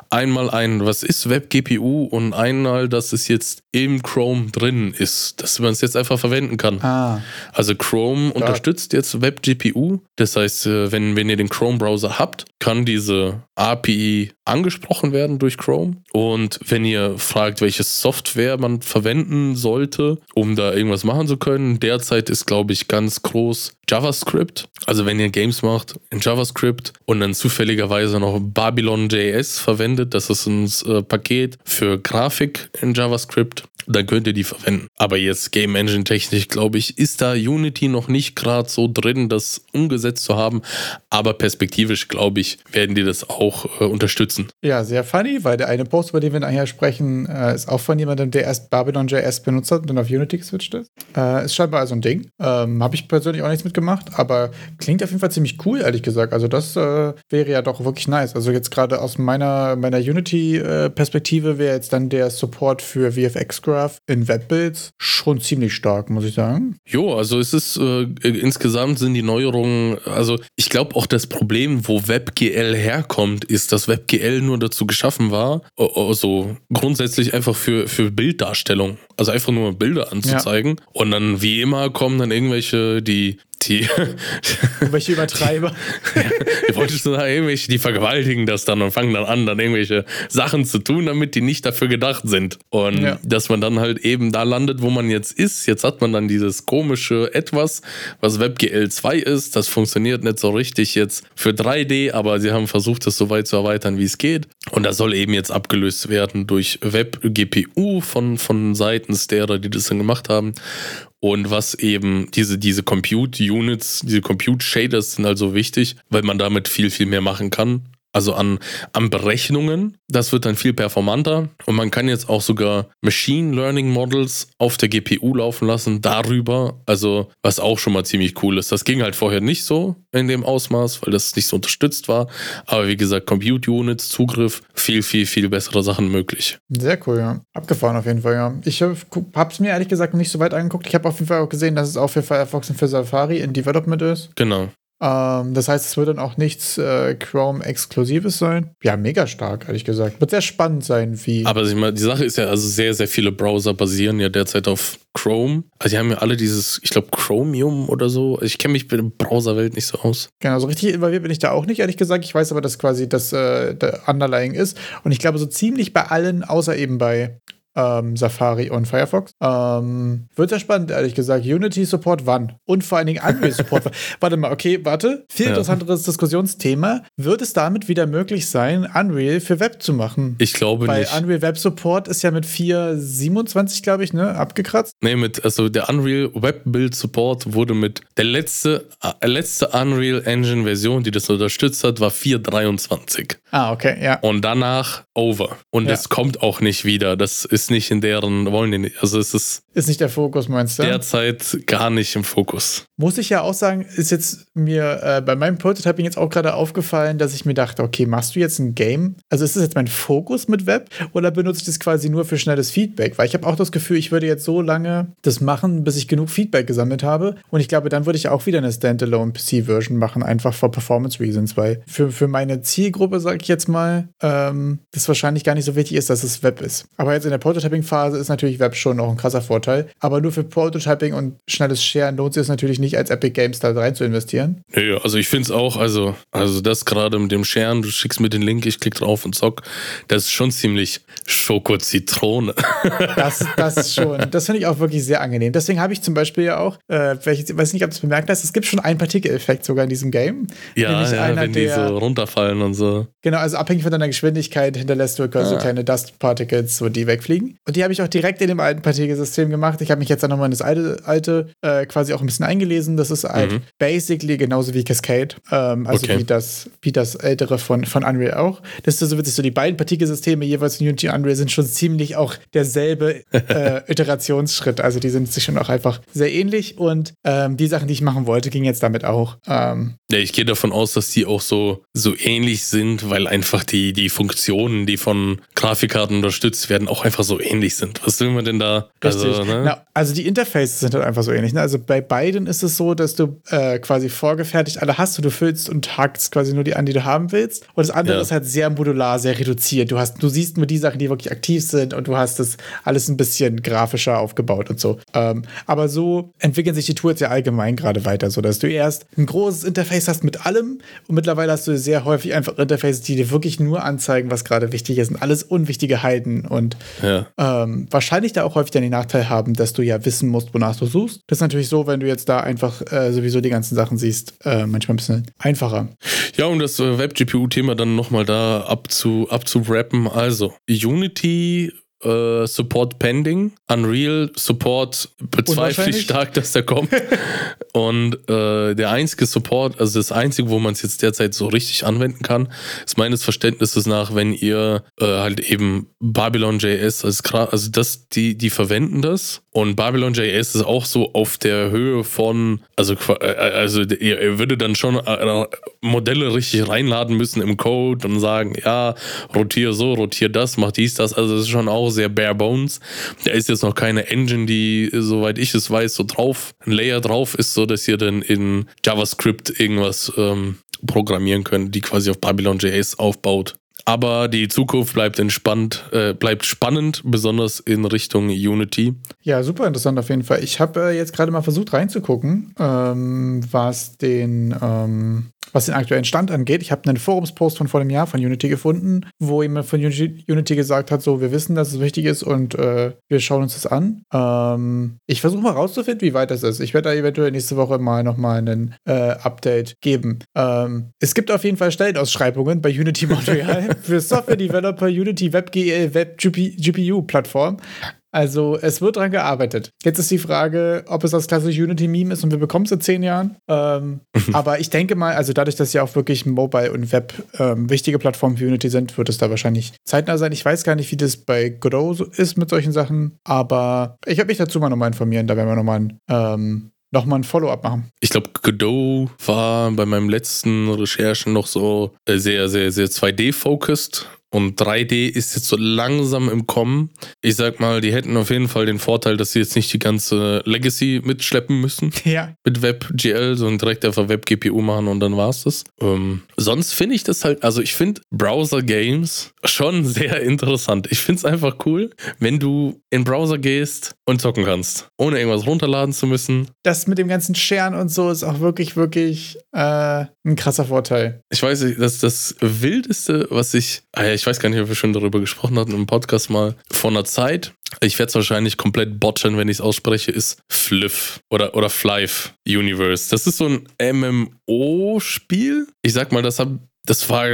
Einmal ein, was ist WebGPU und einmal, dass es jetzt im Chrome drin ist, dass man es jetzt einfach verwenden kann. Ah. Also Chrome ja. unterstützt jetzt WebGPU. Das heißt, äh, wenn, wenn ihr den Chrome-Browser habt, kann diese API angesprochen werden durch Chrome. Und wenn ihr fragt, welche Software man verwenden sollte, um da irgendwas machen zu können, derzeit ist, glaube ich, ganz groß JavaScript. Also wenn ihr Games macht in JavaScript und dann zufälligerweise noch Babylon.js verwendet, das ist ein äh, Paket für Grafik in JavaScript, dann könnt ihr die verwenden. Aber jetzt Game Engine technisch, glaube ich, ist da Unity noch nicht gerade so drin, das umgesetzt zu haben. Aber perspektivisch, glaube ich, werden die das auch äh, unterstützen. Ja, sehr funny, weil der eine Post, über den wir nachher sprechen, äh, ist auch von jemandem, der erst Babylon.js benutzt hat und dann auf Unity geswitcht ist. Äh, ist scheinbar also ein Ding. Ähm, Habe ich persönlich auch nichts mitgemacht, aber klingt auf jeden Fall ziemlich cool, ehrlich gesagt. Also das äh, wäre ja doch wirklich nice. Also jetzt gerade aus meiner, meiner Unity-Perspektive wäre jetzt dann der Support für VFX Graph in Webbuilds schon ziemlich stark, muss ich sagen. Jo, also es ist äh, insgesamt sind die Neuerungen, also ich glaube auch das Problem, wo WebGL herkommt, ist, dass WebGL nur dazu geschaffen war, also grundsätzlich einfach für, für Bilddarstellung. Also einfach nur Bilder anzuzeigen. Ja. Und dann wie immer kommen dann irgendwelche, die die. Welche Übertreiber. ja, wolltest du da irgendwelche, die vergewaltigen das dann und fangen dann an, dann irgendwelche Sachen zu tun, damit die nicht dafür gedacht sind. Und ja. dass man dann halt eben da landet, wo man jetzt ist. Jetzt hat man dann dieses komische Etwas, was WebGL 2 ist. Das funktioniert nicht so richtig jetzt für 3D, aber sie haben versucht, das so weit zu erweitern, wie es geht. Und das soll eben jetzt abgelöst werden durch WebGPU von, von seitens derer, die das dann gemacht haben. Und was eben diese, diese Compute Units, diese Compute Shaders sind also wichtig, weil man damit viel, viel mehr machen kann also an, an Berechnungen. Das wird dann viel performanter und man kann jetzt auch sogar Machine Learning Models auf der GPU laufen lassen darüber, also was auch schon mal ziemlich cool ist. Das ging halt vorher nicht so in dem Ausmaß, weil das nicht so unterstützt war. Aber wie gesagt, Compute Units, Zugriff, viel, viel, viel bessere Sachen möglich. Sehr cool, ja. Abgefahren auf jeden Fall, ja. Ich habe es mir ehrlich gesagt nicht so weit angeguckt. Ich habe auf jeden Fall auch gesehen, dass es auch für Firefox und für Safari in Development ist. Genau. Ähm, das heißt, es wird dann auch nichts äh, Chrome-Exklusives sein. Ja, mega stark, ehrlich gesagt. Wird sehr spannend sein, wie. Aber ich meine, die Sache ist ja, also sehr, sehr viele Browser basieren ja derzeit auf Chrome. Also die haben ja alle dieses, ich glaube, Chromium oder so. Ich kenne mich mit der Browserwelt nicht so aus. Genau, so richtig involviert bin ich da auch nicht, ehrlich gesagt. Ich weiß aber, dass quasi das äh, der Underlying ist. Und ich glaube, so ziemlich bei allen, außer eben bei ähm, Safari und Firefox. Ähm, wird sehr spannend, ehrlich gesagt. Unity Support wann? Und vor allen Dingen Unreal Support. warte mal, okay, warte. Viel ja. interessanteres Diskussionsthema. Wird es damit wieder möglich sein, Unreal für Web zu machen? Ich glaube Weil nicht. Weil Unreal Web Support ist ja mit 4.27, glaube ich, ne, abgekratzt. Nee, mit, also der Unreal Web Build Support wurde mit der letzte, äh, letzte Unreal Engine Version, die das unterstützt hat, war 4.23. Ah, okay, ja. Und danach over. Und es ja. kommt auch nicht wieder. Das ist nicht in deren, wollen die nicht. Also es ist. Ist nicht der Fokus, meinst du? Derzeit gar nicht im Fokus. Muss ich ja auch sagen, ist jetzt mir äh, bei meinem Prototyping jetzt auch gerade aufgefallen, dass ich mir dachte, okay, machst du jetzt ein Game? Also ist das jetzt mein Fokus mit Web oder benutze ich das quasi nur für schnelles Feedback? Weil ich habe auch das Gefühl, ich würde jetzt so lange das machen, bis ich genug Feedback gesammelt habe. Und ich glaube, dann würde ich auch wieder eine Standalone PC-Version machen, einfach for Performance Reasons, weil für, für meine Zielgruppe, sage ich jetzt mal, ähm, das wahrscheinlich gar nicht so wichtig ist, dass es Web ist. Aber jetzt in der Prototyping-Phase ist natürlich Web schon noch ein krasser Vorteil. Aber nur für Prototyping und schnelles Share lohnt sich es natürlich nicht, als Epic Games da rein zu investieren. Ja, also ich finde es auch, also, also das gerade mit dem Sharen, du schickst mir den Link, ich klicke drauf und zock, das ist schon ziemlich Schoko-Zitrone. Das, das schon. Das finde ich auch wirklich sehr angenehm. Deswegen habe ich zum Beispiel ja auch, äh, ich weiß nicht, ob du es bemerkt hast, es gibt schon einen Partikeleffekt sogar in diesem Game. Ja, ja einer, wenn die der, so runterfallen und so. Genau, also abhängig von deiner Geschwindigkeit hinterlässt du quasi ja. kleine Dust Particles, so die wegfliegen. Und die habe ich auch direkt in dem alten Partikelsystem gemacht. Ich habe mich jetzt dann nochmal in das alte, alte äh, quasi auch ein bisschen eingelesen. Das ist halt mhm. basically genauso wie Cascade. Ähm, also okay. wie, das, wie das ältere von, von Unreal auch. Das ist so witzig, so die beiden Partikelsysteme jeweils in Unity und Unreal sind schon ziemlich auch derselbe äh, Iterationsschritt. Also die sind sich schon auch einfach sehr ähnlich. Und ähm, die Sachen, die ich machen wollte, gingen jetzt damit auch. Ähm, ja, ich gehe davon aus, dass die auch so, so ähnlich sind, weil einfach die, die Funktionen, die von Grafikkarten unterstützt werden, auch einfach so ähnlich sind. Was will man denn da? Also, Richtig. Also, ne? Na, also die Interfaces sind halt einfach so ähnlich. Ne? Also bei beiden ist es so, dass du äh, quasi vorgefertigt alle hast und du füllst und hackst quasi nur die an, die du haben willst. Und das andere ja. ist halt sehr modular, sehr reduziert. Du hast, du siehst nur die Sachen, die wirklich aktiv sind und du hast das alles ein bisschen grafischer aufgebaut und so. Ähm, aber so entwickeln sich die Tools ja allgemein gerade weiter, so dass du erst ein großes Interface hast mit allem und mittlerweile hast du sehr häufig einfach Interfaces, die dir wirklich nur anzeigen, was gerade wichtig ist und alles unwichtige Heiden und ja. ähm, wahrscheinlich da auch häufig dann den Nachteil haben, dass du ja wissen musst, wonach du suchst. Das ist natürlich so, wenn du jetzt da einfach äh, sowieso die ganzen Sachen siehst, äh, manchmal ein bisschen einfacher. Ja, um das äh, Web-GPU-Thema dann nochmal da abzu. Also, Unity Uh, Support pending. Unreal Support bezweifle ich stark, dass der kommt. Und uh, der einzige Support, also das einzige, wo man es jetzt derzeit so richtig anwenden kann, ist meines Verständnisses nach, wenn ihr uh, halt eben Babylon.js als also das, die, die verwenden das. Und Babylon.js ist auch so auf der Höhe von, also, also ihr, ihr würdet dann schon Modelle richtig reinladen müssen im Code und sagen, ja, rotiere so, rotiere das, mach dies, das. Also das ist schon auch sehr bare bones. Da ist jetzt noch keine Engine, die, soweit ich es weiß, so drauf, ein Layer drauf ist, so dass ihr dann in JavaScript irgendwas ähm, programmieren könnt, die quasi auf Babylon.js aufbaut. Aber die Zukunft bleibt entspannt, äh, bleibt spannend, besonders in Richtung Unity. Ja, super interessant auf jeden Fall. Ich habe äh, jetzt gerade mal versucht reinzugucken, ähm, was den ähm, was den aktuellen Stand angeht. Ich habe einen Forumspost von vor einem Jahr von Unity gefunden, wo jemand von Unity, gesagt hat, so, wir wissen, dass es wichtig ist und äh, wir schauen uns das an. Ähm, ich versuche mal rauszufinden, wie weit das ist. Ich werde da eventuell nächste Woche mal nochmal ein äh, Update geben. Ähm, es gibt auf jeden Fall Stellenausschreibungen bei Unity Montreal für Software Developer Unity WebGL Web GPU Plattform. Also es wird dran gearbeitet. Jetzt ist die Frage, ob es das klassische Unity-Meme ist und wir bekommen es in zehn Jahren. Ähm, aber ich denke mal, also dadurch, dass ja auch wirklich Mobile und Web ähm, wichtige Plattformen für Unity sind, wird es da wahrscheinlich zeitnah sein. Ich weiß gar nicht, wie das bei Godot ist mit solchen Sachen, aber ich werde mich dazu mal nochmal informieren. Da werden wir nochmal ein ähm, nochmal ein Follow-up machen. Ich glaube, Godot war bei meinen letzten Recherchen noch so äh, sehr, sehr, sehr 2D-focused. Und 3D ist jetzt so langsam im Kommen. Ich sag mal, die hätten auf jeden Fall den Vorteil, dass sie jetzt nicht die ganze Legacy mitschleppen müssen. Ja. Mit WebGL, sondern direkt einfach WebGPU machen und dann war's das. Ähm, sonst finde ich das halt, also ich finde Browser-Games schon sehr interessant. Ich finde es einfach cool, wenn du in Browser gehst und zocken kannst, ohne irgendwas runterladen zu müssen. Das mit dem ganzen Scheren und so ist auch wirklich, wirklich äh, ein krasser Vorteil. Ich weiß nicht, das das Wildeste, was ich, ah ja, ich weiß gar nicht, ob wir schon darüber gesprochen hatten im Podcast mal, vor einer Zeit, ich werde es wahrscheinlich komplett botchen, wenn ich es ausspreche, ist Fliff oder, oder Flife Universe. Das ist so ein MMO-Spiel. Ich sag mal, das habe das war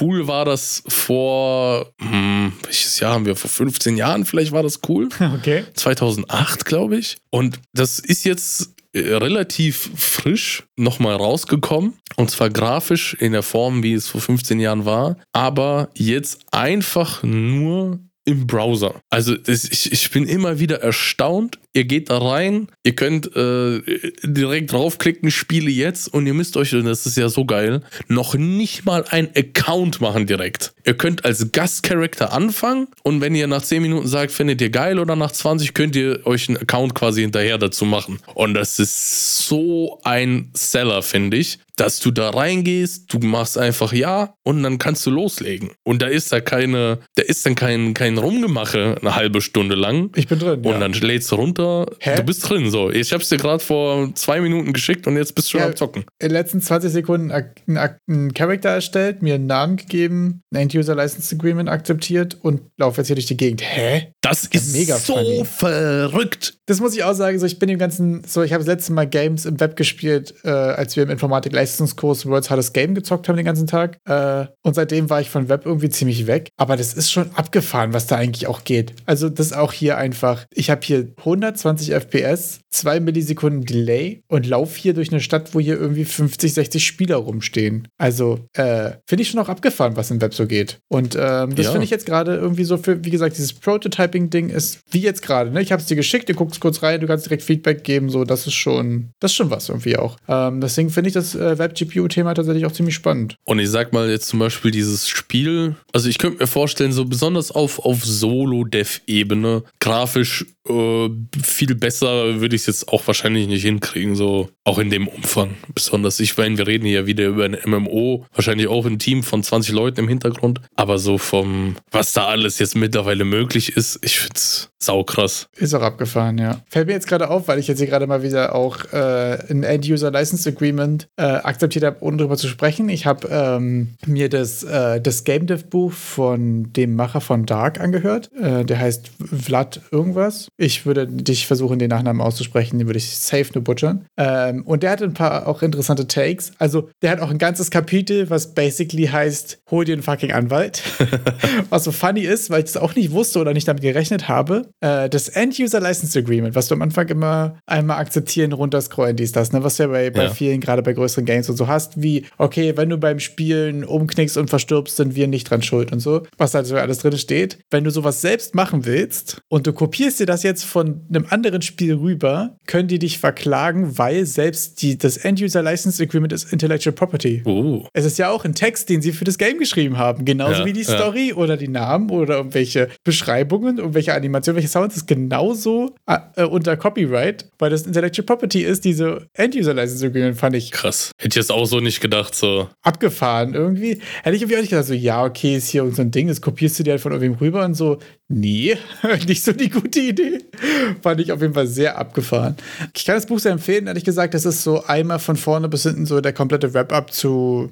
cool, war das vor, hm, welches Jahr haben wir? Vor 15 Jahren vielleicht war das cool. Okay. 2008, glaube ich. Und das ist jetzt relativ frisch nochmal rausgekommen. Und zwar grafisch in der Form, wie es vor 15 Jahren war. Aber jetzt einfach nur im Browser. Also das, ich, ich bin immer wieder erstaunt. Ihr geht da rein, ihr könnt äh, direkt draufklicken, spiele jetzt und ihr müsst euch, und das ist ja so geil, noch nicht mal ein Account machen direkt. Ihr könnt als Gastcharakter anfangen und wenn ihr nach 10 Minuten sagt, findet ihr geil oder nach 20, könnt ihr euch einen Account quasi hinterher dazu machen. Und das ist so ein Seller, finde ich dass du da reingehst, du machst einfach ja und dann kannst du loslegen. Und da ist da keine, da ist dann kein, kein Rumgemache eine halbe Stunde lang. Ich bin drin. Und ja. dann lädst du runter. Hä? Du bist drin. So, ich hab's dir gerade vor zwei Minuten geschickt und jetzt bist du schon ja, am Zocken. In den letzten 20 Sekunden einen Charakter erstellt, mir einen Namen gegeben, ein End-User License Agreement akzeptiert und laufe jetzt hier durch die Gegend. Hä? Das, das ist mega so funny. verrückt. Das muss ich auch sagen. So, ich bin im ganzen, so, ich habe das letzte Mal Games im Web gespielt, äh, als wir im Informatik Leistungskurs World's Hardest Game gezockt haben den ganzen Tag. Äh, und seitdem war ich von Web irgendwie ziemlich weg. Aber das ist schon abgefahren, was da eigentlich auch geht. Also das auch hier einfach, ich habe hier 120 FPS, 2 Millisekunden Delay und laufe hier durch eine Stadt, wo hier irgendwie 50, 60 Spieler rumstehen. Also äh, finde ich schon auch abgefahren, was im Web so geht. Und ähm, das ja. finde ich jetzt gerade irgendwie so für, wie gesagt, dieses Prototyping-Ding ist wie jetzt gerade. Ne? Ich habe es dir geschickt, du guckst kurz rein, du kannst direkt Feedback geben, so das ist schon, das ist schon was irgendwie auch. Ähm, deswegen finde ich das äh, Web-GPU-Thema tatsächlich auch ziemlich spannend. Und ich sag mal jetzt zum Beispiel dieses Spiel, also ich könnte mir vorstellen, so besonders auf, auf Solo-Dev-Ebene, grafisch äh, viel besser würde ich es jetzt auch wahrscheinlich nicht hinkriegen, so auch in dem Umfang. Besonders, ich meine, wir reden hier wieder über ein MMO, wahrscheinlich auch ein Team von 20 Leuten im Hintergrund, aber so vom, was da alles jetzt mittlerweile möglich ist, ich finde es saukrass. Ist auch abgefahren, ja. Fällt mir jetzt gerade auf, weil ich jetzt hier gerade mal wieder auch äh, ein End-User License Agreement äh, akzeptiert habe, ohne darüber zu sprechen. Ich habe ähm, mir das, äh, das Game Dev Buch von dem Macher von Dark angehört. Äh, der heißt Vlad irgendwas. Ich würde dich versuchen, den Nachnamen auszusprechen, den würde ich safe nur butchern. Ähm, und der hat ein paar auch interessante Takes. Also, der hat auch ein ganzes Kapitel, was basically heißt, hol dir einen fucking Anwalt. was so funny ist, weil ich das auch nicht wusste oder nicht damit gerechnet habe. Äh, das End-User License Agreement, was du am Anfang immer einmal akzeptieren, runterscrollen, dies, das, ne? was du ja bei, bei ja. vielen, gerade bei größeren Games und so hast, wie, okay, wenn du beim Spielen umknickst und verstirbst, sind wir nicht dran schuld und so. Was da so alles drin steht. Wenn du sowas selbst machen willst und du kopierst dir das jetzt von einem anderen Spiel rüber, können die dich verklagen, weil selbst die, das End-User License Agreement ist Intellectual Property. Uh. Es ist ja auch ein Text, den sie für das Game geschrieben haben. Genauso Ja, wie die ja. Story oder die Namen oder irgendwelche Beschreibungen, irgendwelche Animationen, welche Sounds ist genauso äh, unter Copyright, weil das Intellectual Property ist, diese End-User License Agreement fand ich Krass. Hätte ich jetzt auch so nicht gedacht, so. abgefahren irgendwie. Hätte ich irgendwie auch nicht gedacht, so, ja, okay, ist hier so ein Ding, das kopierst du dir halt von irgendwem rüber und so, nee, nicht so die gute Idee. Fand ich auf jeden Fall sehr abgefahren. Ich kann das Buch sehr empfehlen, ehrlich gesagt, das ist so einmal von vorne bis hinten so der komplette Wrap-up zu.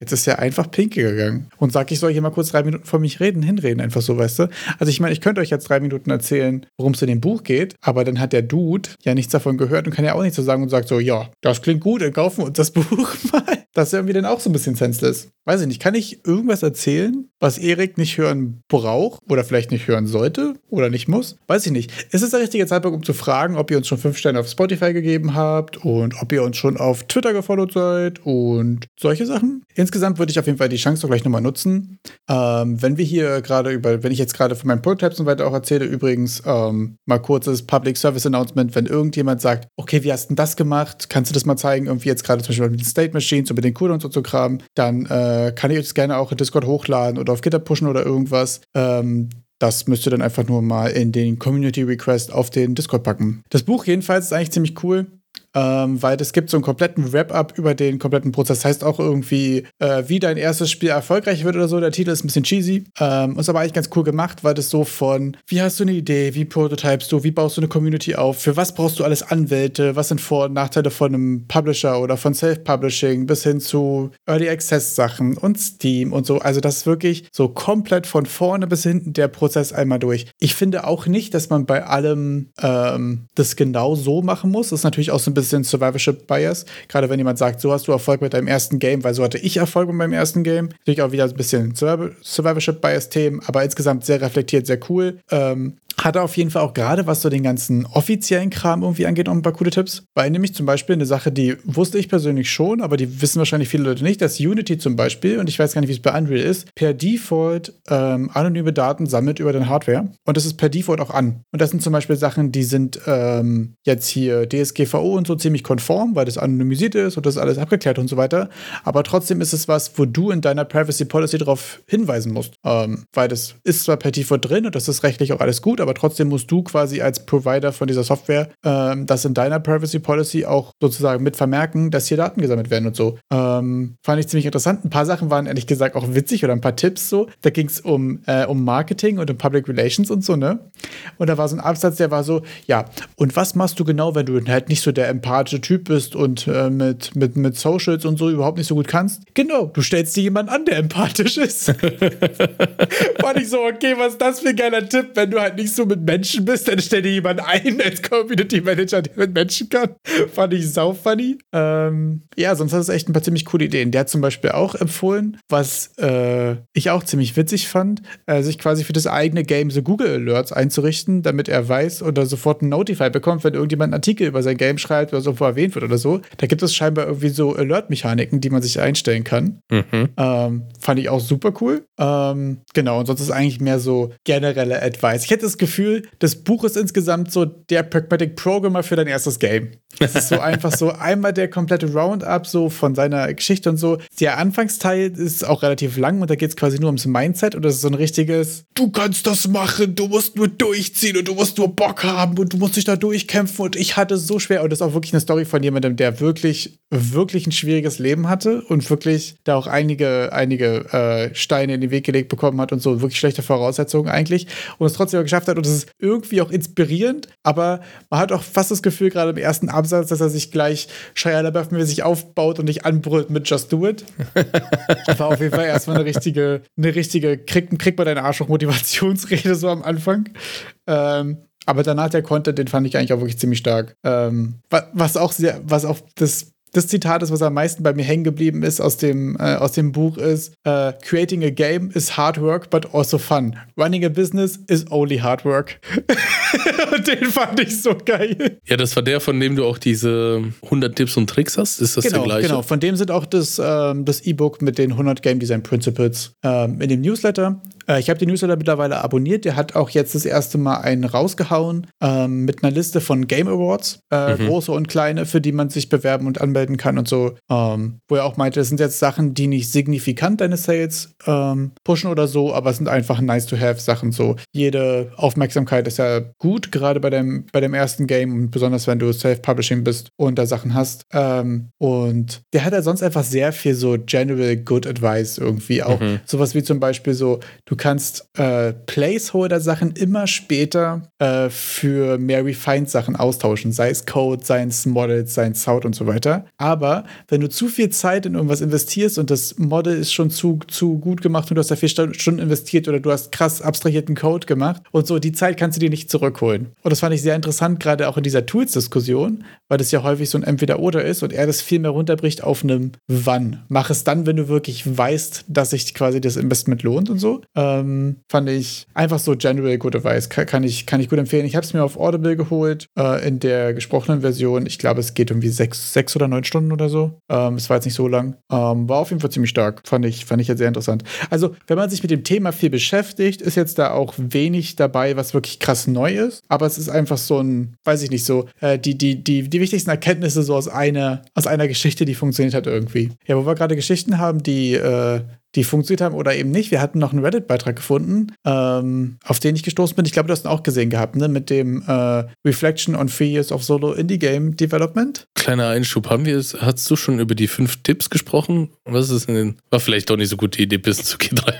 Jetzt ist er einfach pinke gegangen und sagt, ich soll hier mal kurz drei Minuten vor mich reden, hinreden, einfach so, weißt du? Also ich meine, ich könnte euch jetzt drei Minuten erzählen, worum es in dem Buch geht, aber dann hat der Dude ja nichts davon gehört und kann ja auch nichts so sagen und sagt so, ja, das klingt gut, dann kaufen wir uns das Buch mal. Das ist irgendwie dann auch so ein bisschen senseless. Weiß ich nicht, kann ich irgendwas erzählen, was Erik nicht hören braucht oder vielleicht nicht hören sollte oder nicht muss? Weiß ich nicht. Ist es der richtige Zeitpunkt, um zu fragen, ob ihr uns schon fünf Sterne auf Spotify gegeben habt und ob ihr uns schon auf Twitter gefollowt seid und solche Sachen? Insgesamt würde ich auf jeden Fall die Chance doch gleich nochmal nutzen. Ähm, wenn wir hier gerade über, wenn ich jetzt gerade von meinen Prototypes und weiter auch erzähle, übrigens ähm, mal kurzes Public Service Announcement, wenn irgendjemand sagt, okay, wie hast du denn das gemacht? Kannst du das mal zeigen? Irgendwie jetzt gerade zum Beispiel mit den State Machines und mit den Cooldowns und so Kram, dann äh, kann ich euch das gerne auch in Discord hochladen oder auf Gitter pushen oder irgendwas. Ähm, das müsst ihr dann einfach nur mal in den Community Request auf den Discord packen. Das Buch jedenfalls ist eigentlich ziemlich cool. Ähm, weil es gibt so einen kompletten Wrap-up über den kompletten Prozess. Heißt auch irgendwie, äh, wie dein erstes Spiel erfolgreich wird oder so. Der Titel ist ein bisschen cheesy. Ähm, ist aber eigentlich ganz cool gemacht, weil das so von, wie hast du eine Idee, wie prototypest du, wie baust du eine Community auf, für was brauchst du alles Anwälte, was sind Vor- und Nachteile von einem Publisher oder von Self-Publishing bis hin zu Early Access-Sachen und Steam und so. Also das ist wirklich so komplett von vorne bis hinten der Prozess einmal durch. Ich finde auch nicht, dass man bei allem ähm, das genau so machen muss. Das ist natürlich auch so ein bisschen Survivorship Bias. Gerade wenn jemand sagt, so hast du Erfolg mit deinem ersten Game, weil so hatte ich Erfolg mit meinem ersten Game. Natürlich auch wieder ein bisschen Surviv- Survivorship Bias-Themen, aber insgesamt sehr reflektiert, sehr cool. Ähm, hatte auf jeden Fall auch gerade, was so den ganzen offiziellen Kram irgendwie angeht, noch ein paar coole Tipps. Weil nämlich zum Beispiel eine Sache, die wusste ich persönlich schon, aber die wissen wahrscheinlich viele Leute nicht, dass Unity zum Beispiel, und ich weiß gar nicht, wie es bei Unreal ist, per Default ähm, anonyme Daten sammelt über den Hardware. Und das ist per Default auch an. Und das sind zum Beispiel Sachen, die sind ähm, jetzt hier DSGVO und so ziemlich konform, weil das anonymisiert ist und das ist alles abgeklärt und so weiter. Aber trotzdem ist es was, wo du in deiner Privacy Policy darauf hinweisen musst. Ähm, weil das ist zwar per Default drin und das ist rechtlich auch alles gut, aber trotzdem musst du quasi als Provider von dieser Software ähm, das in deiner Privacy Policy auch sozusagen mit vermerken, dass hier Daten gesammelt werden und so. Ähm, fand ich ziemlich interessant. Ein paar Sachen waren ehrlich gesagt auch witzig oder ein paar Tipps so. Da ging es um, äh, um Marketing und um Public Relations und so, ne? Und da war so ein Absatz, der war so, ja, und was machst du genau, wenn du halt nicht so der empathische Typ bist und äh, mit, mit, mit Socials und so überhaupt nicht so gut kannst? Genau, du stellst dir jemanden an, der empathisch ist. Fand ich so, okay, was ist das für ein geiler Tipp? Wenn du halt nicht so mit Menschen bist, dann stell dir jemanden ein als Community Manager, der mit Menschen kann. Fand ich sau funny. Ähm, ja, sonst hat es echt ein paar ziemlich coole Ideen. Der hat zum Beispiel auch empfohlen, was äh, ich auch ziemlich witzig fand, äh, sich quasi für das eigene Game so Google Alerts einzurichten, damit er weiß oder sofort ein Notify bekommt, wenn irgendjemand einen Artikel über sein Game schreibt oder so erwähnt wird oder so. Da gibt es scheinbar irgendwie so Alert-Mechaniken, die man sich einstellen kann. Mhm. Ähm, fand ich auch super cool. Ähm, genau, und sonst ist eigentlich mehr so generelle Advice. Ich hätte das Gefühl, das Buch ist insgesamt so der Pragmatic Programmer für dein erstes Game. Es ist so einfach so einmal der komplette Roundup so von seiner Geschichte und so. Der Anfangsteil ist auch relativ lang und da geht es quasi nur ums Mindset und das ist so ein richtiges, du kannst das machen, du musst nur durchziehen und du musst nur Bock haben und du musst dich da durchkämpfen und ich hatte es so schwer und das ist auch wirklich eine Story von jemandem, der wirklich, wirklich ein schwieriges Leben hatte und wirklich da auch einige, einige äh, Steine in den Weg gelegt bekommen hat und so wirklich schlechte Voraussetzungen eigentlich und es trotzdem geschafft hat und es ist irgendwie auch inspirierend, aber man hat auch fast das Gefühl, gerade im ersten Absatz, dass er sich gleich Shia LaBeouf-mäßig aufbaut und dich anbrüllt mit Just Do It. War auf jeden Fall erstmal eine richtige, eine richtige, krieg, krieg mal deine Arsch hoch Motivationsrede so am Anfang. Ähm, aber danach der Content, den fand ich eigentlich auch wirklich ziemlich stark. Ähm, wa- was auch sehr, was auch das, das Zitat ist, was am meisten bei mir hängen geblieben ist aus dem, äh, aus dem Buch, ist: äh, Creating a game is hard work, but also fun. Running a business is only hard work. Und den fand ich so geil. Ja, das war der, von dem du auch diese 100 Tipps und Tricks hast. Ist das Genau, der gleiche? genau. Von dem sind auch das, ähm, das E-Book mit den 100 Game Design Principles ähm, in dem Newsletter. Äh, ich habe den Newsletter mittlerweile abonniert. Der hat auch jetzt das erste Mal einen rausgehauen ähm, mit einer Liste von Game Awards, äh, mhm. große und kleine, für die man sich bewerben und anmelden kann und so. Ähm, wo er auch meinte, das sind jetzt Sachen, die nicht signifikant deine Sales ähm, pushen oder so, aber es sind einfach nice to have Sachen so. Jede Aufmerksamkeit ist ja gut, gerade bei dem, bei dem ersten Game und besonders wenn du Self-Publishing bist und da Sachen hast. Ähm, und der hat ja sonst einfach sehr viel so General Good Advice irgendwie. Auch mhm. sowas wie zum Beispiel so, du kannst äh, Placeholder-Sachen immer später äh, für mehr refined Sachen austauschen, sei es Code, sei es Models, sei es Sound und so weiter. Aber wenn du zu viel Zeit in irgendwas investierst und das Model ist schon zu, zu gut gemacht und du hast da vier Stunden investiert oder du hast krass abstrahierten Code gemacht und so, die Zeit kannst du dir nicht zurückholen. Und das fand ich sehr interessant, gerade auch in dieser Tools-Diskussion, weil das ja häufig so ein Entweder-Oder ist und er das viel mehr runterbricht auf einem Wann. Mach es dann, wenn du wirklich weißt, dass sich quasi das Investment lohnt und so. Ähm, fand ich einfach so general good advice. Kann, kann, ich, kann ich gut empfehlen. Ich habe es mir auf Audible geholt, äh, in der gesprochenen Version. Ich glaube, es geht irgendwie sechs, sechs oder neun Stunden oder so. Ähm, es war jetzt nicht so lang. Ähm, war auf jeden Fall ziemlich stark. Fand ich, fand ich jetzt sehr interessant. Also, wenn man sich mit dem Thema viel beschäftigt, ist jetzt da auch wenig dabei, was wirklich krass neu ist. Aber es ist einfach so ein, weiß ich nicht, so, äh, die, die, die, die wichtigsten Erkenntnisse so aus einer, aus einer Geschichte, die funktioniert hat irgendwie. Ja, wo wir gerade Geschichten haben, die, äh, die funktioniert haben oder eben nicht. Wir hatten noch einen Reddit-Beitrag gefunden, ähm, auf den ich gestoßen bin. Ich glaube, du hast ihn auch gesehen gehabt, ne? Mit dem äh, Reflection on Three Years of Solo Indie Game Development. Kleiner Einschub, haben wir es, hast du schon über die fünf Tipps gesprochen? Was ist denn, war vielleicht doch nicht so gut die Idee bis zu G3.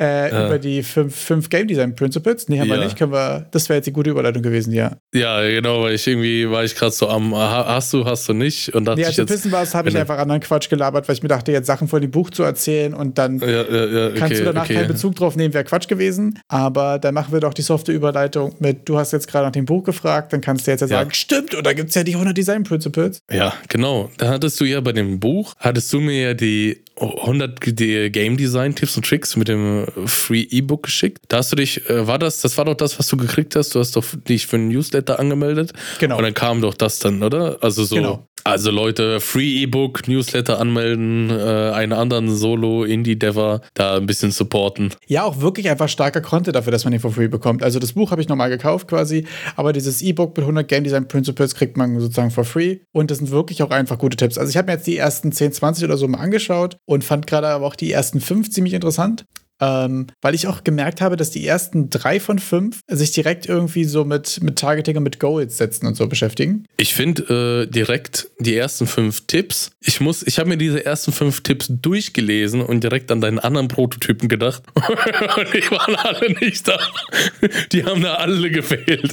äh, über die fünf, fünf Game Design Principles? Nee, haben ja. wir nicht. Können wir, das wäre jetzt die gute Überleitung gewesen, ja. Ja, genau, weil ich irgendwie war ich gerade so am, hast du, hast du nicht? Und dachte nee, als du pissen warst, habe ich einfach anderen Quatsch gelabert, weil ich mir dachte, jetzt Sachen vor dem Buch zu erzählen und dann ja, ja, ja, okay, kannst du danach okay. keinen Bezug drauf nehmen, wäre Quatsch gewesen. Aber dann machen wir doch die softe Überleitung mit, du hast jetzt gerade nach dem Buch gefragt, dann kannst du jetzt ja sagen, stimmt, und da gibt es ja die 100 Design Principles. Ja, genau. Da hattest du ja bei dem Buch, hattest du mir ja die 100 Game Design Tipps und Tricks mit dem Free E-Book geschickt. Da hast du dich, äh, war das, das war doch das, was du gekriegt hast. Du hast doch dich für einen Newsletter angemeldet. Genau. Und dann kam doch das dann, oder? Also so. Genau. Also Leute, Free E-Book, Newsletter anmelden, äh, einen anderen Solo-Indie-Dever da ein bisschen supporten. Ja, auch wirklich einfach starker Content dafür, dass man ihn for free bekommt. Also das Buch habe ich nochmal gekauft quasi, aber dieses E-Book mit 100 Game Design Principles kriegt man sozusagen for free und das sind wirklich auch einfach gute Tipps. Also ich habe mir jetzt die ersten 10, 20 oder so mal angeschaut und fand gerade aber auch die ersten 5 ziemlich interessant. Ähm, weil ich auch gemerkt habe, dass die ersten drei von fünf sich direkt irgendwie so mit, mit Targeting und mit Goals setzen und so beschäftigen. Ich finde äh, direkt die ersten fünf Tipps. Ich muss, ich habe mir diese ersten fünf Tipps durchgelesen und direkt an deinen anderen Prototypen gedacht. und die waren alle nicht da. Die haben da alle gefehlt.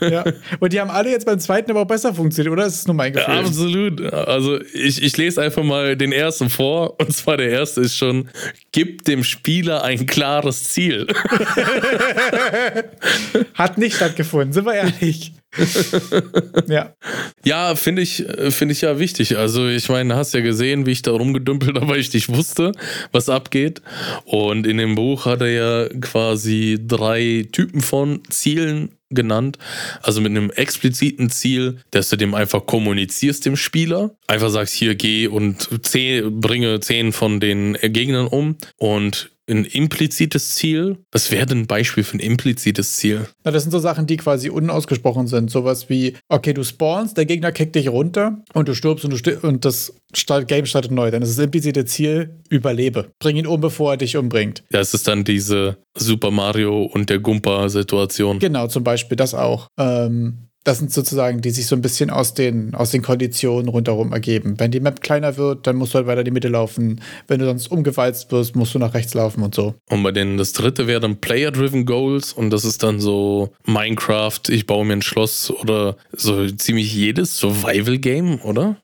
ja. Und die haben alle jetzt beim zweiten aber auch besser funktioniert, oder? Das ist nur mein Gefühl. Ja, absolut. Also ich, ich lese einfach mal den ersten vor. Und zwar der erste ist schon, gib dem Spieler ein klares Ziel. Hat nicht stattgefunden, sind wir ehrlich. ja. Ja, finde ich, finde ich ja wichtig. Also, ich meine, hast ja gesehen, wie ich da rumgedümpelt habe, weil ich nicht wusste, was abgeht. Und in dem Buch hat er ja quasi drei Typen von Zielen genannt. Also mit einem expliziten Ziel, dass du dem einfach kommunizierst, dem Spieler. Einfach sagst, hier geh und zehn, bringe zehn von den Gegnern um. Und ein implizites Ziel. Was wäre denn ein Beispiel für ein implizites Ziel? Na, das sind so Sachen, die quasi unausgesprochen sind. Sowas wie, okay, du spawnst, der Gegner kickt dich runter und du stirbst und, du stir und das Game startet neu. Dann ist das implizite Ziel, überlebe. Bring ihn um, bevor er dich umbringt. Ja, es ist dann diese Super Mario und der Gumpa-Situation. Genau, zum Beispiel das auch. Ähm, das sind sozusagen, die sich so ein bisschen aus den, aus den Konditionen rundherum ergeben. Wenn die Map kleiner wird, dann musst du halt weiter in die Mitte laufen. Wenn du sonst umgewalzt wirst, musst du nach rechts laufen und so. Und bei denen das dritte wäre dann Player-Driven Goals und das ist dann so Minecraft, ich baue mir ein Schloss oder so ziemlich jedes Survival-Game, oder?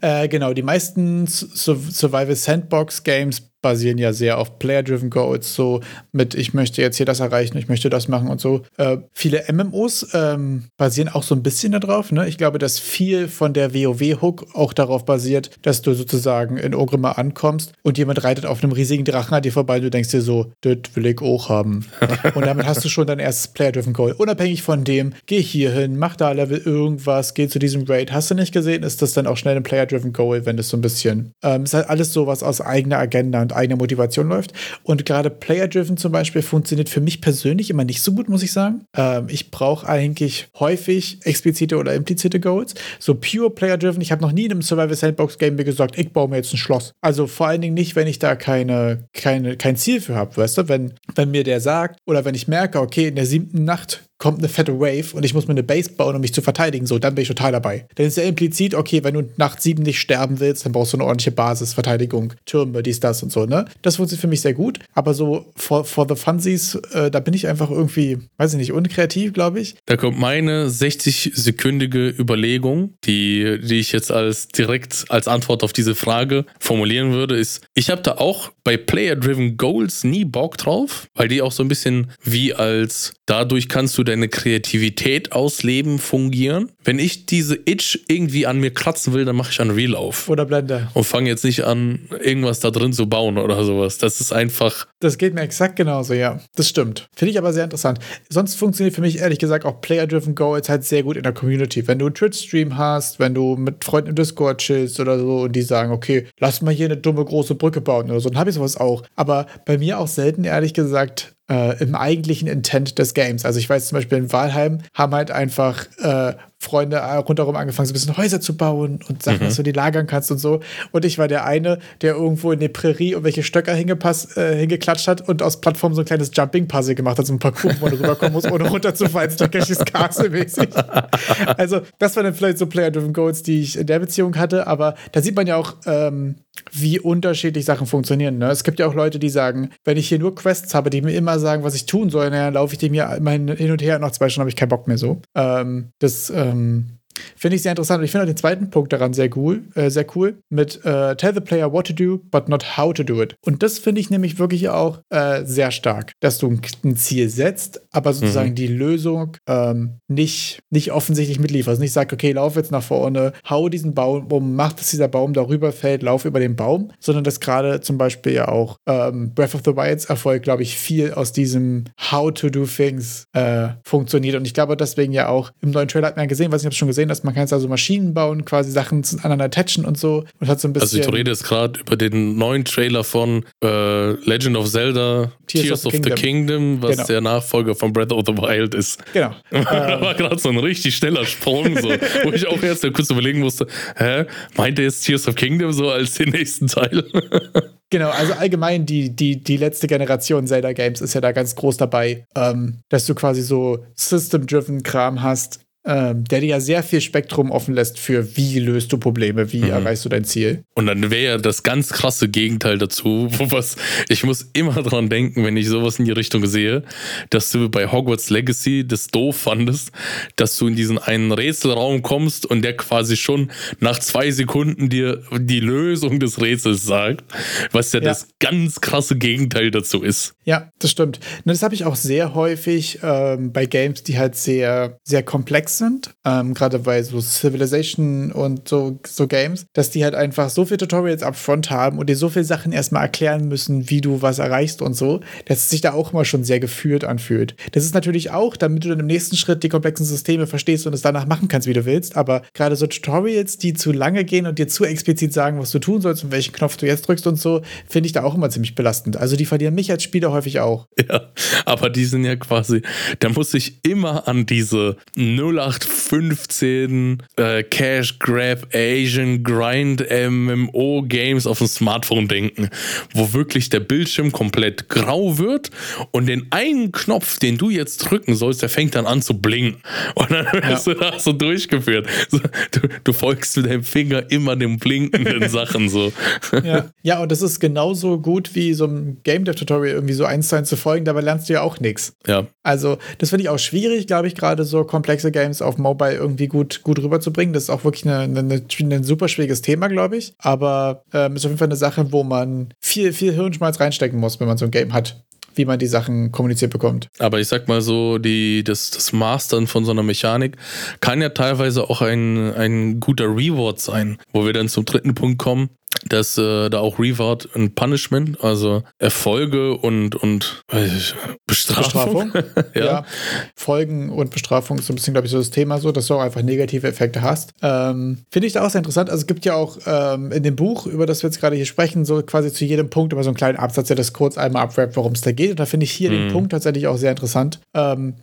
Äh, genau, die meisten Survival Sandbox Games basieren ja sehr auf Player-Driven Goals, so mit ich möchte jetzt hier das erreichen, ich möchte das machen und so. Äh, viele MMOs ähm, basieren auch so ein bisschen darauf. Ne? Ich glaube, dass viel von der WoW-Hook auch darauf basiert, dass du sozusagen in Ogrimmar ankommst und jemand reitet auf einem riesigen Drachen an dir vorbei und du denkst dir so, das will ich auch haben. und damit hast du schon dein erstes Player-Driven Goal. Unabhängig von dem, geh hier hin, mach da Level irgendwas, geh zu diesem Raid. Hast du nicht gesehen, ist das dann auch schnell ein Player-Driven Goal, wenn das so ein bisschen, ähm, ist halt alles sowas aus eigener Agenda und eigener Motivation läuft. Und gerade Player-Driven zum Beispiel funktioniert für mich persönlich immer nicht so gut, muss ich sagen. Ähm, ich brauche eigentlich häufig explizite oder implizite Goals. So pure Player-Driven, ich habe noch nie in einem Survival-Sandbox-Game mir gesagt, ich baue mir jetzt ein Schloss. Also vor allen Dingen nicht, wenn ich da keine, keine, kein Ziel für habe, weißt du? Wenn, wenn mir der sagt oder wenn ich merke, okay, in der siebten Nacht kommt eine fette Wave und ich muss mir eine Base bauen, um mich zu verteidigen, so, dann bin ich total dabei. Dann ist ja implizit, okay, wenn du Nacht sieben nicht sterben willst, dann brauchst du eine ordentliche Basis, Verteidigung, Türme, dies, das und so, ne? Das funktioniert für mich sehr gut, aber so for, for the funsies, äh, da bin ich einfach irgendwie, weiß ich nicht, unkreativ, glaube ich. Da kommt meine 60-sekündige Überlegung, die, die ich jetzt als direkt als Antwort auf diese Frage formulieren würde, ist, ich habe da auch bei Player-Driven Goals nie Bock drauf, weil die auch so ein bisschen wie als dadurch kannst du deine Kreativität ausleben, fungieren. Wenn ich diese Itch irgendwie an mir kratzen will, dann mache ich Unreal auf. Oder Blender. Und fange jetzt nicht an, irgendwas da drin zu bauen oder sowas. Das ist einfach. Das geht mir exakt genauso, ja. Das stimmt. Finde ich aber sehr interessant. Sonst funktioniert für mich ehrlich gesagt auch Player-Driven Go jetzt halt sehr gut in der Community. Wenn du einen Twitch-Stream hast, wenn du mit Freunden im Discord chillst oder so und die sagen, okay, lass mal hier eine dumme große Brücke bauen oder so, dann habe ich sowas auch. Aber bei mir auch selten, ehrlich gesagt, äh, im eigentlichen Intent des Games. Also ich weiß zum Beispiel in Walheim haben halt einfach äh, Freunde rundherum angefangen, so ein bisschen Häuser zu bauen und Sachen, mhm. dass du die lagern kannst und so. Und ich war der eine, der irgendwo in die Prärie irgendwelche Stöcker hingepasst, äh, hingeklatscht hat und aus Plattform so ein kleines Jumping-Puzzle gemacht hat, so ein Parcours, wo man rüberkommen muss, ohne runterzufallen, Takeshis Castle-mäßig. Also, das waren dann vielleicht so Player-Driven Goals, die ich in der Beziehung hatte, aber da sieht man ja auch, ähm, wie unterschiedlich Sachen funktionieren. Ne? Es gibt ja auch Leute, die sagen, wenn ich hier nur Quests habe, die mir immer sagen, was ich tun soll, dann laufe ich dem hier immer hin und her, nach zwei Stunden habe ich keinen Bock mehr so. Ähm, das ähm, um, Finde ich sehr interessant. Und ich finde auch den zweiten Punkt daran sehr cool, äh, sehr cool mit äh, Tell the player what to do, but not how to do it. Und das finde ich nämlich wirklich auch äh, sehr stark, dass du ein Ziel setzt, aber sozusagen mhm. die Lösung ähm, nicht, nicht offensichtlich mitlieferst. Nicht sagst, okay, lauf jetzt nach vorne, hau diesen Baum um, mach, dass dieser Baum darüber fällt, lauf über den Baum, sondern dass gerade zum Beispiel ja auch ähm, Breath of the Wilds Erfolg, glaube ich, viel aus diesem How to do things äh, funktioniert. Und ich glaube deswegen ja auch im neuen Trailer hat man ja gesehen, was ich habe schon gesehen, dass man kann jetzt also Maschinen bauen, quasi Sachen aneinander attachen und so und hat so ein bisschen. Also ich rede jetzt gerade über den neuen Trailer von äh, Legend of Zelda Tears, Tears of, the, Kingdom. the Kingdom, was genau. der Nachfolger von Breath of the Wild ist. Genau. da war gerade so ein richtig schneller Sprung, so, wo ich auch erst kurz überlegen musste, hä, meint er jetzt Tears of Kingdom so als den nächsten Teil? Genau, also allgemein die, die, die letzte Generation Zelda Games ist ja da ganz groß dabei, ähm, dass du quasi so System-driven Kram hast, ähm, der dir ja sehr viel Spektrum offen lässt für wie löst du Probleme, wie mhm. erreichst du dein Ziel. Und dann wäre ja das ganz krasse Gegenteil dazu, wo was, ich muss immer dran denken, wenn ich sowas in die Richtung sehe, dass du bei Hogwarts Legacy das doof fandest, dass du in diesen einen Rätselraum kommst und der quasi schon nach zwei Sekunden dir die Lösung des Rätsels sagt, was ja, ja. das ganz krasse Gegenteil dazu ist. Ja, das stimmt. Das habe ich auch sehr häufig ähm, bei Games, die halt sehr, sehr komplex sind, ähm, gerade bei so Civilization und so, so Games, dass die halt einfach so viele Tutorials upfront haben und dir so viele Sachen erstmal erklären müssen, wie du was erreichst und so, dass es sich da auch immer schon sehr geführt anfühlt. Das ist natürlich auch, damit du dann im nächsten Schritt die komplexen Systeme verstehst und es danach machen kannst, wie du willst, aber gerade so Tutorials, die zu lange gehen und dir zu explizit sagen, was du tun sollst und welchen Knopf du jetzt drückst und so, finde ich da auch immer ziemlich belastend. Also die verlieren mich als Spieler häufig auch. Ja, aber die sind ja quasi, da muss ich immer an diese 0 0815 äh, Cash Grab Asian Grind MMO Games auf dem Smartphone denken, wo wirklich der Bildschirm komplett grau wird und den einen Knopf, den du jetzt drücken sollst, der fängt dann an zu blinken. Und dann wirst ja. du da so durchgeführt. Du, du, folgst mit deinem Finger immer den blinkenden Sachen so. Ja. ja, und das ist genauso gut wie so ein Game Dev Tutorial irgendwie so eins zu eins zu folgen, dabei lernst du ja auch nichts. Ja. Also, das finde ich auch schwierig, glaube ich, gerade so komplexe Games auf Mobile irgendwie gut, gut rüberzubringen. Das ist auch wirklich eine, eine, ein super schwieriges Thema, glaube ich. Aber ähm, ist auf jeden Fall eine Sache, wo man viel, viel Hirnschmalz reinstecken muss, wenn man so ein Game hat wie man die Sachen kommuniziert bekommt. Aber ich sag mal so, die, das, das Mastern von so einer Mechanik kann ja teilweise auch ein, ein guter Reward sein, wo wir dann zum dritten Punkt kommen. Dass äh, da auch Reward und Punishment, also Erfolge und, und ich, Bestrafung. Bestrafung. ja. ja. Folgen und Bestrafung ist so ein bisschen, glaube ich, so das Thema so, dass du auch einfach negative Effekte hast. Ähm, Finde ich da auch sehr interessant. Also es gibt ja auch ähm, in dem Buch, über das wir jetzt gerade hier sprechen, so quasi zu jedem Punkt immer so einen kleinen Absatz, der das kurz einmal abwrappt, worum es da geht. Und da finde ich hier mhm. den Punkt tatsächlich auch sehr interessant. Ähm,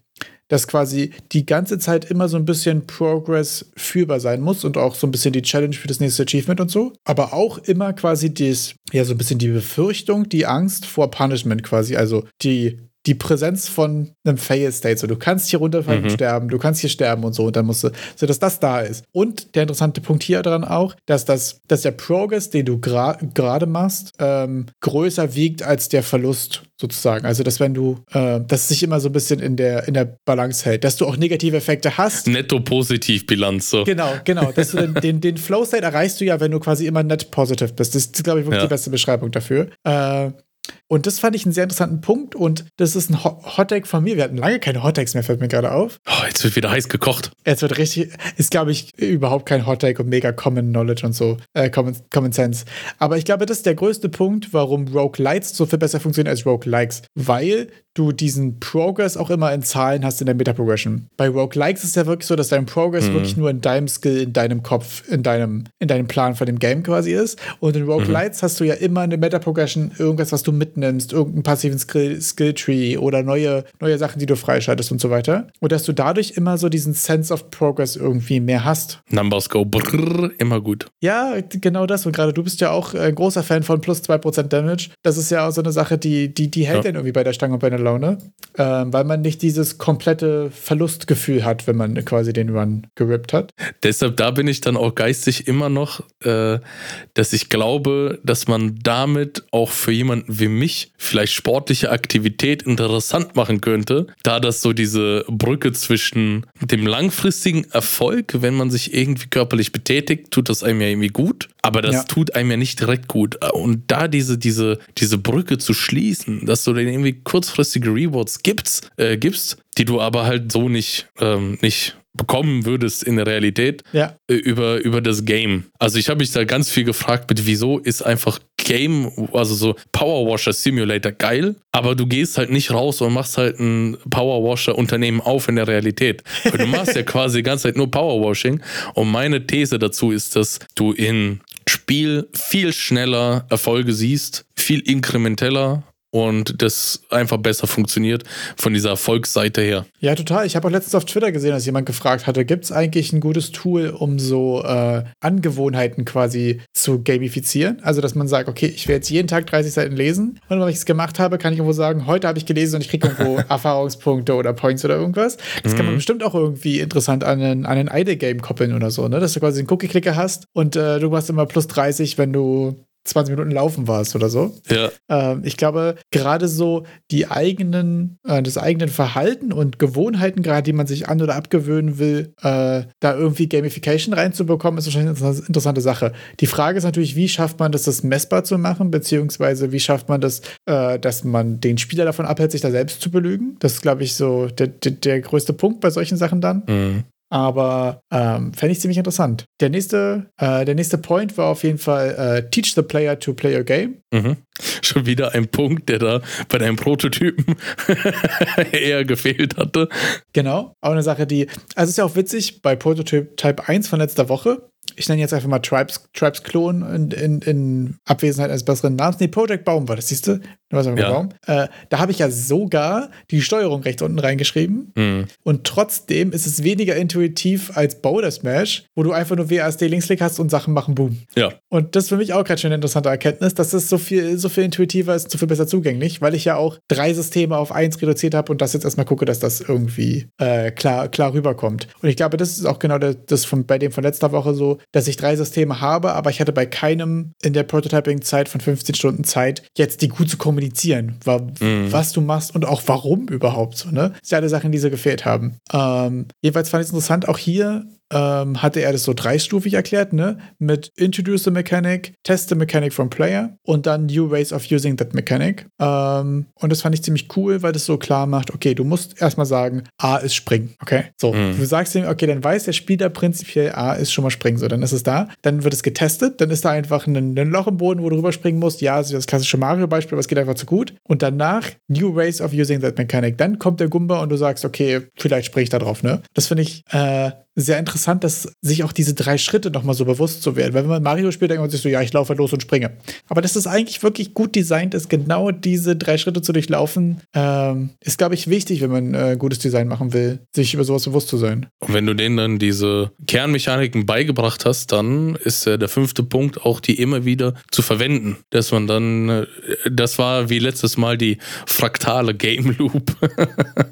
dass quasi die ganze Zeit immer so ein bisschen Progress führbar sein muss und auch so ein bisschen die Challenge für das nächste Achievement und so. Aber auch immer quasi das, ja, so ein bisschen die Befürchtung, die Angst vor Punishment quasi. Also die die Präsenz von einem Fail State. So, du kannst hier runterfallen mhm. und sterben, du kannst hier sterben und so. Und dann musst du, so dass das da ist. Und der interessante Punkt hier dran auch, dass das, dass der Progress, den du gerade gra machst, ähm, größer wiegt als der Verlust sozusagen. Also, dass wenn du, äh, dass sich immer so ein bisschen in der, in der Balance hält, dass du auch negative Effekte hast. Netto-Positiv-Bilanz, so. Genau, genau. Dass du den, den, den Flow-State erreichst du ja, wenn du quasi immer net positive bist. Das ist, glaube ich, wirklich ja. die beste Beschreibung dafür. Äh, und das fand ich einen sehr interessanten Punkt und das ist ein Hottake von mir. Wir hatten lange keine Hottags mehr, fällt mir gerade auf. Oh, jetzt wird wieder heiß gekocht. Jetzt wird richtig, ist glaube ich überhaupt kein Hottake und mega Common Knowledge und so, äh, Common, Common Sense. Aber ich glaube, das ist der größte Punkt, warum Rogue Lights so viel besser funktionieren als Rogue Likes, weil du diesen Progress auch immer in Zahlen hast in der Meta-Progression. Bei Rogue Likes ist es ja wirklich so, dass dein Progress mhm. wirklich nur in deinem Skill, in deinem Kopf, in deinem, in deinem Plan von dem Game quasi ist. Und in Rogue mhm. Lights hast du ja immer eine Meta-Progression, irgendwas, was du mitnimmst, irgendeinen passiven Skill, Skill Tree oder neue, neue Sachen, die du freischaltest und so weiter. Und dass du dadurch immer so diesen Sense of Progress irgendwie mehr hast. Numbers go brrr, immer gut. Ja, genau das. Und gerade du bist ja auch ein großer Fan von plus 2% Damage. Das ist ja auch so eine Sache, die, die, die hält ja. dann irgendwie bei der Stange und bei der Laune, ähm, weil man nicht dieses komplette Verlustgefühl hat, wenn man quasi den Run gerippt hat. Deshalb, da bin ich dann auch geistig immer noch, äh, dass ich glaube, dass man damit auch für jemanden wie mich vielleicht sportliche Aktivität interessant machen könnte, da das so diese Brücke zwischen dem langfristigen Erfolg, wenn man sich irgendwie körperlich betätigt, tut das einem ja irgendwie gut, aber das ja. tut einem ja nicht direkt gut. Und da diese, diese, diese Brücke zu schließen, dass du den irgendwie kurzfristige Rewards gibst, äh, gibst, die du aber halt so nicht, ähm, nicht bekommen würdest in der Realität ja. äh, über, über das Game. Also ich habe mich da ganz viel gefragt, mit wieso ist einfach Game, also so Power Washer Simulator geil, aber du gehst halt nicht raus und machst halt ein Power Washer Unternehmen auf in der Realität. Weil du machst ja quasi die ganze Zeit nur Power Washing und meine These dazu ist, dass du in Spiel viel schneller Erfolge siehst, viel inkrementeller und das einfach besser funktioniert von dieser Erfolgsseite her. Ja, total. Ich habe auch letztens auf Twitter gesehen, dass jemand gefragt hatte, gibt es eigentlich ein gutes Tool, um so äh, Angewohnheiten quasi zu gamifizieren? Also, dass man sagt, okay, ich werde jetzt jeden Tag 30 Seiten lesen und wenn ich es gemacht habe, kann ich irgendwo sagen, heute habe ich gelesen und ich kriege irgendwo Erfahrungspunkte oder Points oder irgendwas. Das mhm. kann man mhm. bestimmt auch irgendwie interessant an einen, an einen Idle-Game koppeln oder so, ne? Dass du quasi einen Cookie-Clicker hast und äh, du machst immer plus 30, wenn du 20 Minuten laufen warst oder so. Ja. Ähm, ich glaube, gerade so die eigenen, äh, das eigenen Verhalten und Gewohnheiten, gerade die man sich an- oder abgewöhnen will, äh, da irgendwie Gamification reinzubekommen, ist wahrscheinlich eine interessante Sache. Die Frage ist natürlich, wie schafft man das, das messbar zu machen, beziehungsweise wie schafft man das, äh, dass man den Spieler davon abhält, sich da selbst zu belügen. Das ist, glaube ich, so der, der, der größte Punkt bei solchen Sachen dann. Mhm. Aber ähm, fände ich ziemlich interessant. Der nächste, äh, der nächste Point war auf jeden Fall äh, Teach the Player to play your game. Mhm. Schon wieder ein Punkt, der da bei deinem Prototypen eher gefehlt hatte. Genau, auch eine Sache, die, also ist ja auch witzig, bei Prototyp Type 1 von letzter Woche ich nenne jetzt einfach mal Tribes, Tribes Klon in, in, in, Abwesenheit eines besseren Namens. Nee, Project Baum war das, siehst du? Was ja. Baum. Äh, da habe ich ja sogar die Steuerung rechts unten reingeschrieben. Mhm. Und trotzdem ist es weniger intuitiv als Boulder Smash, wo du einfach nur WASD Linksklick hast und Sachen machen, boom. Ja. Und das ist für mich auch gerade schon eine interessante Erkenntnis, dass es so viel, so viel intuitiver ist, so viel besser zugänglich, weil ich ja auch drei Systeme auf eins reduziert habe und das jetzt erstmal gucke, dass das irgendwie äh, klar, klar rüberkommt. Und ich glaube, das ist auch genau das von, bei dem von letzter Woche so, dass ich drei Systeme habe, aber ich hatte bei keinem in der Prototyping-Zeit von 15 Stunden Zeit, jetzt die gut zu kommunizieren, wa mhm. was du machst und auch warum überhaupt so, ne? Das sind ja alle Sachen, die so gefehlt haben. Ähm, jedenfalls fand ich es interessant, auch hier ähm, hatte er das so dreistufig erklärt, ne? Mit Introduce the Mechanic, Test the Mechanic from Player und dann New Ways of Using that Mechanic. Ähm, und das fand ich ziemlich cool, weil das so klar macht, okay, du musst erstmal sagen, A ist springen, okay? So, mhm. du sagst ihm, okay, dann weiß der Spieler prinzipiell, A ist schon mal springen, so, dann ist es da. Dann wird es getestet, dann ist da einfach ein, ein Loch im Boden, wo du rüberspringen musst. Ja, das ist das klassische Mario-Beispiel, aber es geht einfach zu gut. Und danach New Ways of Using that Mechanic. Dann kommt der Gumba und du sagst, okay, vielleicht springe ich da drauf, ne? Das finde ich äh, sehr interessant, dass sich auch diese drei Schritte nochmal so bewusst zu werden. Weil wenn man Mario spielt, denkt man sich so, ja, ich laufe los und springe. Aber dass das eigentlich wirklich gut designt ist, genau diese drei Schritte zu durchlaufen, ähm, ist, glaube ich, wichtig, wenn man äh, gutes Design machen will, sich über sowas bewusst zu sein. Und wenn du denen dann diese Kernmechaniken beigebracht hast, dann ist äh, der fünfte Punkt auch, die immer wieder zu verwenden. Dass man dann, äh, das war wie letztes Mal die fraktale Game Loop.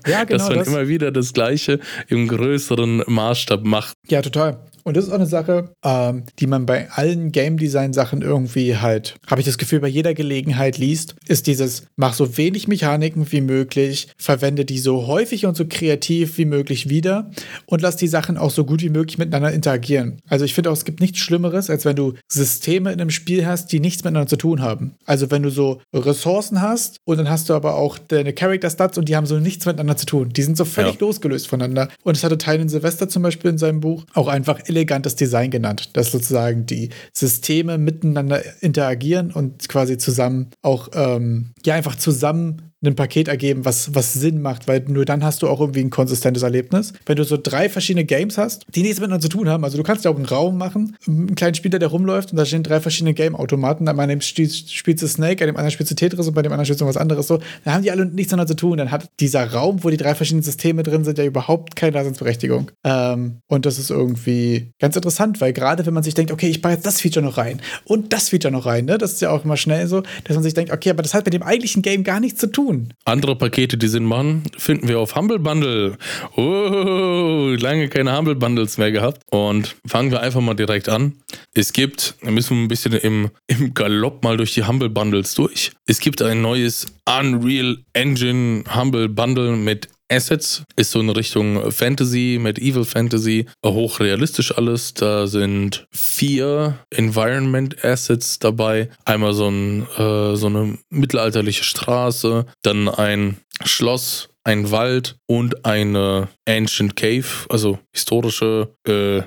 Ja, genau. dass man das. immer wieder das Gleiche im größeren Maßstab Maßstab macht. Ja, total. Und das ist auch eine Sache, ähm, die man bei allen Game Design Sachen irgendwie halt, habe ich das Gefühl, bei jeder Gelegenheit liest, ist dieses, mach so wenig Mechaniken wie möglich, verwende die so häufig und so kreativ wie möglich wieder und lass die Sachen auch so gut wie möglich miteinander interagieren. Also ich finde auch, es gibt nichts Schlimmeres, als wenn du Systeme in einem Spiel hast, die nichts miteinander zu tun haben. Also wenn du so Ressourcen hast und dann hast du aber auch deine Character Stats und die haben so nichts miteinander zu tun. Die sind so völlig ja. losgelöst voneinander. Und das hatte Tylen Silvester zum Beispiel in seinem Buch auch einfach elegantes Design genannt, dass sozusagen die Systeme miteinander interagieren und quasi zusammen auch, ähm, ja, einfach zusammen ein Paket ergeben, was, was Sinn macht, weil nur dann hast du auch irgendwie ein konsistentes Erlebnis. Wenn du so drei verschiedene Games hast, die nichts miteinander zu tun haben, also du kannst ja auch einen Raum machen, einen kleinen Spieler, der rumläuft und da stehen drei verschiedene Game-Automaten, bei einem spielst du Snake, bei dem anderen spielst du Tetris und bei dem anderen spielst du was anderes so, dann haben die alle nichts miteinander zu tun. Dann hat dieser Raum, wo die drei verschiedenen Systeme drin sind, ja überhaupt keine Daseinsberechtigung. Ähm, und das ist irgendwie ganz interessant, weil gerade wenn man sich denkt, okay, ich baue jetzt das Feature noch rein und das Feature noch rein, ne, das ist ja auch immer schnell so, dass man sich denkt, okay, aber das hat mit dem eigentlichen Game gar nichts zu tun tun. Andere Pakete, die Sinn machen, finden wir auf Humble Bundle. Oh, lange keine Humble Bundles mehr gehabt. Und fangen wir einfach mal direkt an. Es gibt, da müssen wir ein bisschen im, im Galopp mal durch die Humble Bundles durch. Es gibt ein neues Unreal Engine Humble Bundle mit Assets ist so in Richtung Fantasy, Medieval Fantasy, hochrealistisch alles. Da sind vier Environment Assets dabei. Einmal so, ein, äh, so eine mittelalterliche Straße, dann ein Schloss, ein Wald und eine Ancient Cave, also historische, äh,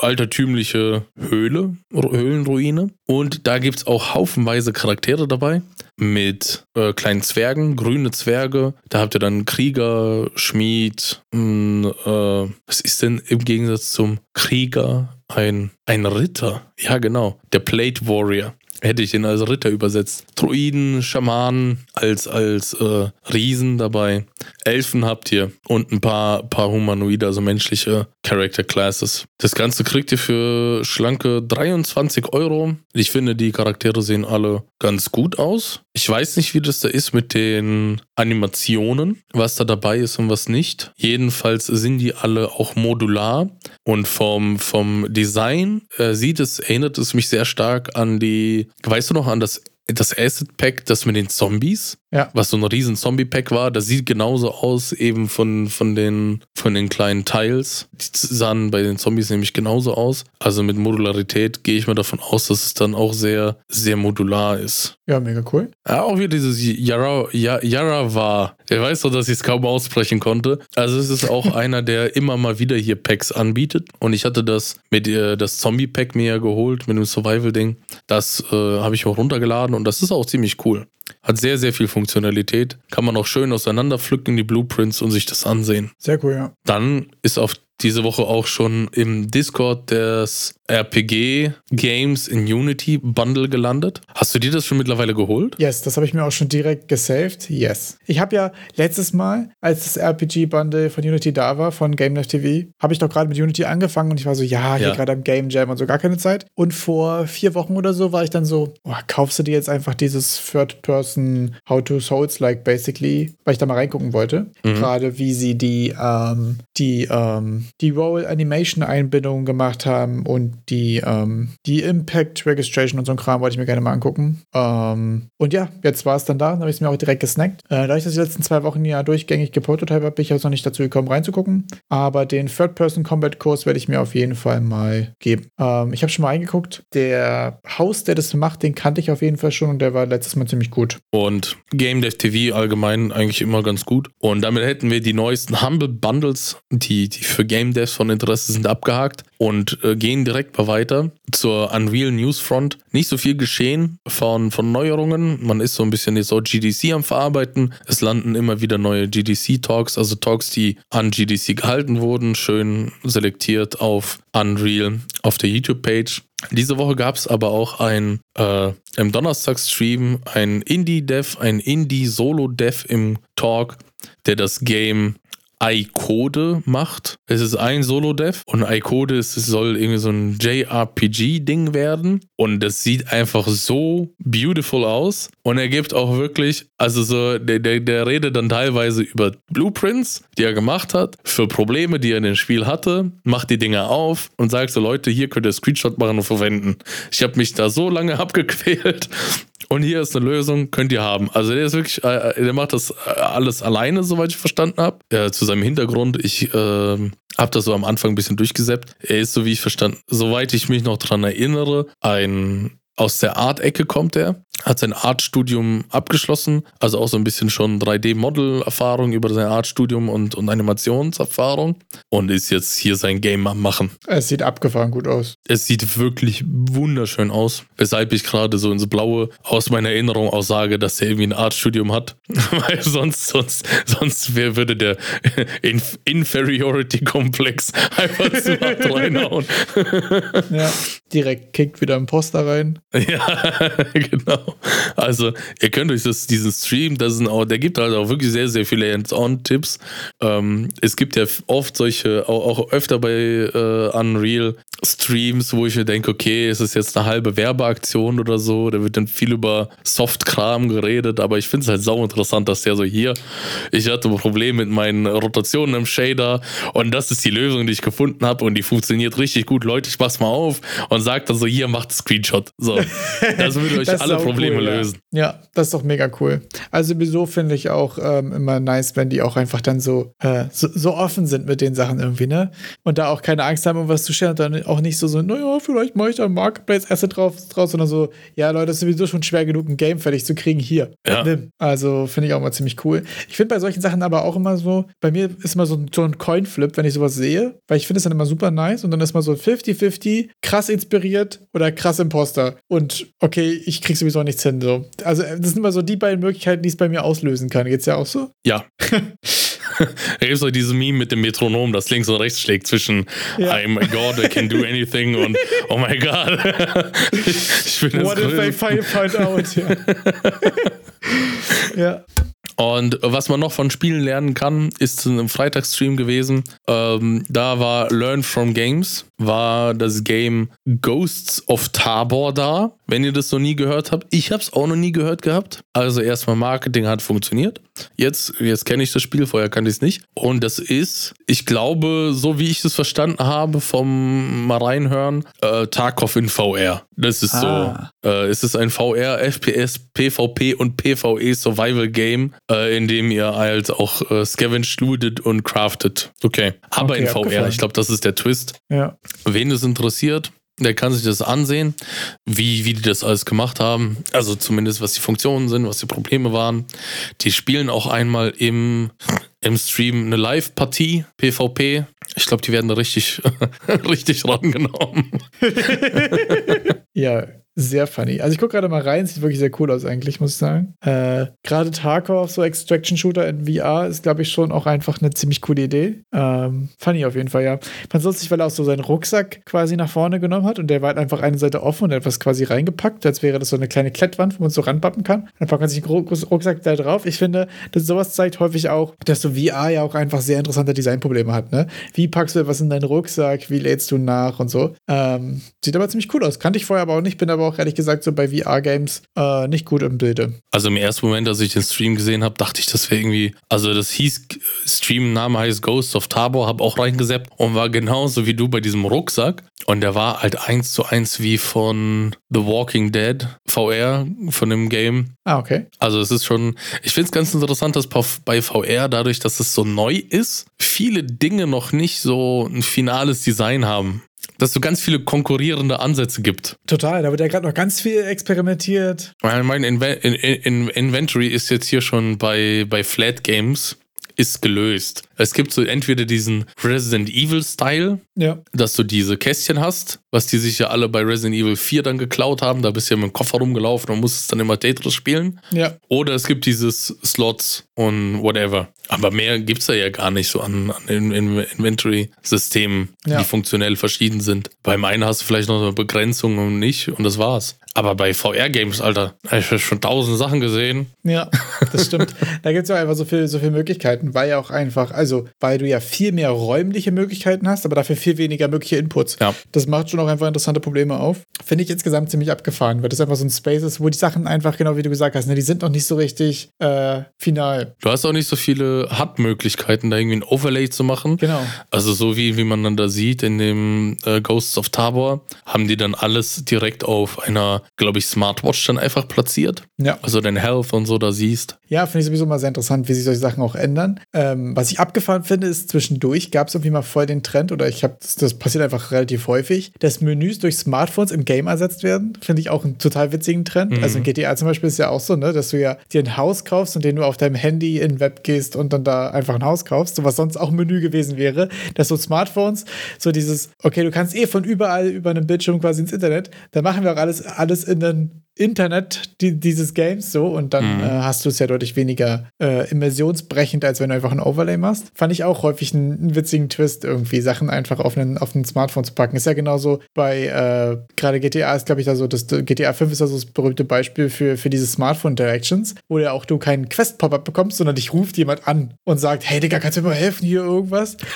altertümliche Höhle, Höhlenruine. Und da gibt es auch haufenweise Charaktere dabei mit äh, kleinen Zwergen, grüne Zwerge. Da habt ihr dann Krieger, Schmied, mh, hm, äh, was ist denn im Gegensatz zum Krieger? Ein, ein Ritter. Ja, genau. Der Plate Warrior hätte ich ihn als Ritter übersetzt. Druiden, Schamanen als, als äh, Riesen dabei. Elfen habt ihr und ein paar, paar Humanoide, also menschliche Character Classes. Das Ganze kriegt ihr für schlanke 23 Euro. Ich finde, die Charaktere sehen alle ganz gut aus. Ich weiß nicht, wie das da ist mit den Animationen, was da dabei ist und was nicht. Jedenfalls sind die alle auch modular und vom, vom Design äh, sieht es, erinnert es mich sehr stark an die, weißt du noch, an das das Asset Pack, das mit den Zombies, ja. was so ein riesen Zombie-Pack war, das sieht genauso aus, eben von, von, den, von den kleinen Teils. Die sahen bei den Zombies nämlich genauso aus. Also mit Modularität gehe ich mal davon aus, dass es dann auch sehr, sehr modular ist. Ja, mega cool. Ja, auch wieder dieses Yara, Yara war. Der weiß doch, dass ich es kaum aussprechen konnte. Also es ist auch einer, der immer mal wieder hier Packs anbietet. Und ich hatte das mit äh, das Zombie-Pack mir ja geholt, mit dem Survival-Ding. Das äh, habe ich auch runtergeladen und das ist auch ziemlich cool. Hat sehr, sehr viel Funktionalität. Kann man auch schön auseinanderpflücken, die Blueprints und sich das ansehen. Sehr cool, ja. Dann ist auf diese Woche auch schon im Discord des RPG Games in Unity Bundle gelandet. Hast du dir das schon mittlerweile geholt? Yes, das habe ich mir auch schon direkt gesaved. Yes. Ich habe ja letztes Mal, als das RPG Bundle von Unity da war, von GameLive TV, habe ich doch gerade mit Unity angefangen und ich war so, ja, hier ja. gerade am Game Jam und so gar keine Zeit. Und vor vier Wochen oder so war ich dann so, oh, kaufst du dir jetzt einfach dieses Third-Person How-to Souls-like basically, weil ich da mal reingucken wollte. Mhm. Gerade wie sie die, ähm, die, ähm, die Roll Animation Einbindungen gemacht haben und die, ähm, die Impact Registration und so ein Kram wollte ich mir gerne mal angucken. Ähm, und ja, jetzt war es dann da, dann habe ich es mir auch direkt gesnackt. Äh, da ich das die letzten zwei Wochen ja durchgängig geprototype habe, bin ich jetzt noch nicht dazu gekommen reinzugucken. Aber den Third-Person-Combat-Kurs werde ich mir auf jeden Fall mal geben. Ähm, ich habe schon mal eingeguckt. Der Haus, der das macht, den kannte ich auf jeden Fall schon und der war letztes Mal ziemlich gut. Und Game Dev TV allgemein eigentlich immer ganz gut. Und damit hätten wir die neuesten Humble Bundles, die, die für Game Devs von Interesse sind, abgehakt und äh, gehen direkt mal weiter zur Unreal News Front. Nicht so viel geschehen von, von Neuerungen. Man ist so ein bisschen jetzt auch GDC am Verarbeiten. Es landen immer wieder neue GDC-Talks, also Talks, die an GDC gehalten wurden, schön selektiert auf Unreal auf der YouTube-Page. Diese Woche gab es aber auch ein äh, im Donnerstag-Stream ein Indie-Dev, ein Indie-Solo-Dev im Talk, der das Game iCode macht. Es ist ein Solo-Dev und iCode soll irgendwie so ein JRPG-Ding werden. Und das sieht einfach so beautiful aus. Und er gibt auch wirklich, also so, der, der, der redet dann teilweise über Blueprints, die er gemacht hat, für Probleme, die er in dem Spiel hatte, macht die Dinger auf und sagt so, Leute, hier könnt ihr Screenshot machen und verwenden. Ich habe mich da so lange abgequält und hier ist eine Lösung, könnt ihr haben. Also der ist wirklich, äh, der macht das äh, alles alleine, soweit ich verstanden habe. Ja, zu seinem Hintergrund, ich äh, habe das so am Anfang ein bisschen durchgesäppt. Er ist, so wie ich verstanden, soweit ich mich noch dran erinnere, ein aus der Art-Ecke kommt er hat sein Artstudium abgeschlossen, also auch so ein bisschen schon 3D-Model-Erfahrung über sein Artstudium und, und Animationserfahrung und ist jetzt hier sein Game am Machen. Es sieht abgefahren gut aus. Es sieht wirklich wunderschön aus, weshalb ich gerade so ins Blaue aus meiner Erinnerung auch sage, dass er irgendwie ein Artstudium hat, weil sonst, sonst, sonst wer würde der Inf Inferiority-Komplex einfach zu hart reinhauen. ja, direkt kickt wieder ein Poster rein. Ja, genau. Also, ihr könnt euch das, diesen Stream, das ist auch, der gibt halt auch wirklich sehr, sehr viele Hands-on-Tipps. Ähm, es gibt ja oft solche, auch, auch öfter bei äh, Unreal Streams, wo ich mir denke, okay, es ist jetzt eine halbe Werbeaktion oder so, da wird dann viel über Soft-Kram geredet, aber ich finde es halt sau interessant, dass der so hier, ich hatte ein Problem mit meinen Rotationen im Shader und das ist die Lösung, die ich gefunden habe und die funktioniert richtig gut. Leute, ich mach's mal auf und sagt dann so, hier, macht Screenshot. So, das würde euch alle Probleme cool, lösen. Ja. ja. das ist doch mega cool. Also sowieso finde ich auch ähm, immer nice, wenn die auch einfach dann so, äh, so, so, offen sind mit den Sachen irgendwie, ne? Und da auch keine Angst haben, irgendwas zu stellen und dann auch nicht so so, naja, vielleicht mache ich da ein Marketplace-Asset drauf, draus, sondern so, ja, Leute, das ist sowieso schon schwer genug, ein Game fertig zu kriegen. Hier, ja. nimm. Also finde ich auch mal ziemlich cool. Ich finde bei solchen Sachen aber auch immer so, bei mir ist immer so, so ein Coin-Flip, wenn ich sowas sehe, weil ich finde es dann immer super nice und dann ist mal so 50-50, krass inspiriert oder krass Imposter. Und okay, ich krieg sowieso nichts hin. So. Also, das sind immer so die beiden Möglichkeiten, die es bei mir auslösen kann. Geht's ja auch so? Ja. Da gibt es auch dieses Meme mit dem Metronom, das links und rechts schlägt zwischen ja. I'm a God, I can do anything und Oh my God. ich bin What if they find, find out? Ja. ja. Und was man noch von Spielen lernen kann, ist ein Freitagsstream gewesen. Ähm, da war Learn from Games, war das Game Ghosts of Tabor da. Wenn ihr das noch nie gehört habt, ich habe es auch noch nie gehört gehabt. Also erstmal Marketing hat funktioniert. Jetzt, jetzt kenne ich das Spiel, vorher kannte ich es nicht. Und das ist, ich glaube, so wie ich es verstanden habe vom mal reinhören, äh, Tarkov in VR. Das ist ah. so. Äh, es ist ein VR, FPS, PvP und PvE Survival Game, äh, in dem ihr halt auch äh, scavenged, lootet und craftet. Okay. Aber okay, in VR. Abgefallen. Ich glaube, das ist der Twist. Ja. Wen es interessiert, der kann sich das ansehen, wie, wie die das alles gemacht haben. Also zumindest, was die Funktionen sind, was die Probleme waren. Die spielen auch einmal im, im Stream eine Live-Partie, PvP. Ich glaube, die werden da richtig, richtig rangenommen. ja, sehr funny. Also ich gucke gerade mal rein, sieht wirklich sehr cool aus eigentlich, muss ich sagen. Äh, gerade Tarkov, so Extraction-Shooter in VR, ist, glaube ich, schon auch einfach eine ziemlich coole Idee. Ähm, funny auf jeden Fall, ja. Fand lustig, weil er auch so seinen Rucksack quasi nach vorne genommen hat und der war halt einfach eine Seite offen und etwas quasi reingepackt, als wäre das so eine kleine Klettwand, wo man so ranpappen kann. Dann packt man sich einen Rucksack da drauf. Ich finde, dass sowas zeigt häufig auch, dass so VR ja auch einfach sehr interessante Designprobleme hat, ne? Wie packst du etwas in deinen Rucksack? Wie lädst du nach und so? Ähm, sieht aber ziemlich cool aus. Kannte ich vorher aber auch nicht, bin aber auch ehrlich gesagt so bei VR-Games äh, nicht gut im Bilde. Also im ersten Moment, als ich den Stream gesehen habe, dachte ich, das wäre irgendwie, also das hieß, Stream-Name heißt Ghost of Tabor, habe auch reingeseppt und war genauso wie du bei diesem Rucksack. Und der war halt eins zu eins wie von The Walking Dead VR, von dem Game. Ah, okay. Also es ist schon, ich finde es ganz interessant, dass bei VR, dadurch, dass es so neu ist, viele Dinge noch nicht so ein finales Design haben dass es so ganz viele konkurrierende Ansätze gibt. Total, da wird ja gerade noch ganz viel experimentiert. Mein Inve in in Inventory ist jetzt hier schon bei, bei Flat Games ist gelöst. Es gibt so entweder diesen Resident Evil Style, ja. dass du diese Kästchen hast, was die sich ja alle bei Resident Evil 4 dann geklaut haben. Da bist du ja mit dem Koffer rumgelaufen und musstest dann immer Tetris spielen. Ja. Oder es gibt dieses Slots und whatever. Aber mehr gibt es da ja gar nicht so an, an Inventory-Systemen, ja. die funktionell verschieden sind. Beim einen hast du vielleicht noch eine Begrenzung und nicht und das war's. Aber bei VR-Games, Alter, habe ich schon tausend Sachen gesehen. Ja, das stimmt. da gibt es ja einfach so viele so viel Möglichkeiten, weil ja auch einfach, also weil du ja viel mehr räumliche Möglichkeiten hast, aber dafür viel weniger mögliche Inputs. Ja. Das macht schon auch einfach interessante Probleme auf. Finde ich insgesamt ziemlich abgefahren, weil das einfach so ein Space ist, wo die Sachen einfach, genau wie du gesagt hast, ne, die sind noch nicht so richtig äh, final. Du hast auch nicht so viele Hub-Möglichkeiten, da irgendwie ein Overlay zu machen. Genau. Also so wie, wie man dann da sieht in dem äh, Ghosts of Tabor, haben die dann alles direkt auf einer glaube ich, Smartwatch dann einfach platziert. Ja. Also dein Health und so da siehst. Ja, finde ich sowieso mal sehr interessant, wie sich solche Sachen auch ändern. Ähm, was ich abgefahren finde, ist zwischendurch gab es irgendwie mal voll den Trend, oder ich habe, das, das, passiert einfach relativ häufig, dass Menüs durch Smartphones im Game ersetzt werden. Finde ich auch einen total witzigen Trend. Mhm. Also in GTA zum Beispiel ist ja auch so, ne, dass du ja dir ein Haus kaufst und den du auf deinem Handy in Web gehst und dann da einfach ein Haus kaufst, so was sonst auch ein Menü gewesen wäre, dass so Smartphones so dieses, okay, du kannst eh von überall über einen Bildschirm quasi ins Internet, dann machen wir auch alles, alles in den Internet die, dieses Games so und dann mhm. äh, hast du es ja deutlich weniger äh, immersionsbrechend, als wenn du einfach ein Overlay machst. Fand ich auch häufig einen, einen witzigen Twist, irgendwie Sachen einfach auf einen, auf ein Smartphone zu packen. Ist ja genauso bei äh, gerade GTA ist, glaube ich, da so, das GTA 5 ist ja so das berühmte Beispiel für, für diese Smartphone-Directions, wo ja auch du keinen Quest-Pop-Up bekommst, sondern dich ruft jemand an und sagt, hey Digga, kannst du mir mal helfen hier irgendwas?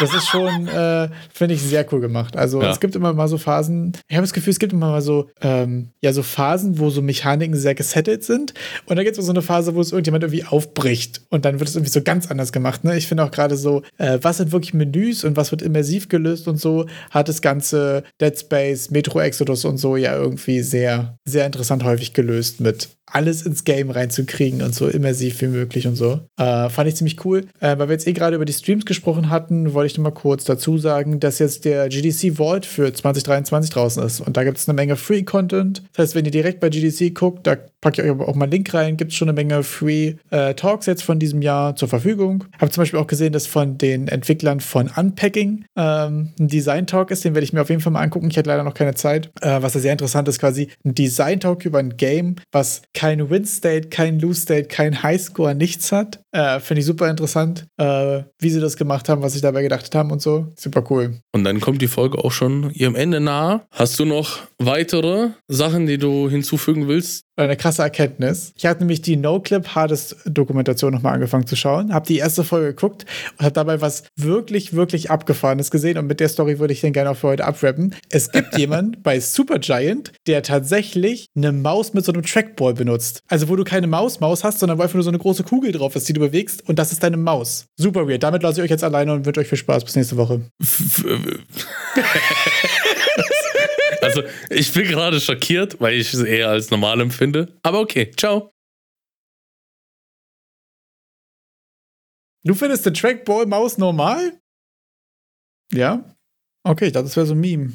Das ist schon, äh, finde ich, sehr cool gemacht. Also ja. es gibt immer mal so Phasen, ich habe das Gefühl, es gibt immer mal so, ähm, ja, so Phasen, wo so Mechaniken sehr gesettet sind. Und dann gibt es so eine Phase, wo es irgendjemand irgendwie aufbricht. Und dann wird es irgendwie so ganz anders gemacht. Ne? Ich finde auch gerade so, äh, was sind wirklich Menüs und was wird immersiv gelöst und so, hat das ganze Dead Space, Metro Exodus und so ja irgendwie sehr, sehr interessant häufig gelöst mit alles ins Game reinzukriegen und so immersiv wie möglich und so. Äh, fand ich ziemlich cool. Äh, weil wir jetzt eh gerade über die Streams gesprochen hatten, wollte ich noch mal kurz dazu sagen, dass jetzt der GDC Vault für 2023 draußen ist. Und da gibt es eine Menge Free-Content. Das heißt, wenn ihr direkt bei GDC guckt, da packe ich euch auch mal einen Link rein, gibt es schon eine Menge Free äh, Talks jetzt von diesem Jahr zur Verfügung. Habe zum Beispiel auch gesehen, dass von den Entwicklern von Unpacking ähm, ein Design-Talk ist, den werde ich mir auf jeden Fall mal angucken. Ich hatte leider noch keine Zeit. Äh, was da sehr interessant ist, quasi ein Design-Talk über ein Game, was kein Win-State, kein Lose-State, kein Highscore, nichts hat. Äh, Finde ich super interessant, äh, wie sie das gemacht haben, was sie dabei gedacht haben und so. Super cool. Und dann kommt die Folge auch schon ihrem Ende nahe. Hast du noch weitere Sachen, die du hinzufügen willst? Eine krasse Erkenntnis. Ich habe nämlich die No-Clip Hardest Dokumentation nochmal angefangen zu schauen, habe die erste Folge geguckt und habe dabei was wirklich, wirklich Abgefahrenes gesehen und mit der Story würde ich den gerne auch für heute abrappen. Es gibt jemanden bei Supergiant, der tatsächlich eine Maus mit so einem Trackball benutzt. Also wo du keine Maus-Maus hast, sondern wo einfach nur so eine große Kugel drauf ist, die du bewegst und das ist deine Maus. Super weird. Damit lasse ich euch jetzt alleine und wünsche euch viel Spaß. Bis nächste Woche. Also, ich bin gerade schockiert, weil ich es eher als normal empfinde. Aber okay, ciao. Du findest eine Trackball-Maus normal? Ja? Okay, ich dachte, das wäre so ein Meme.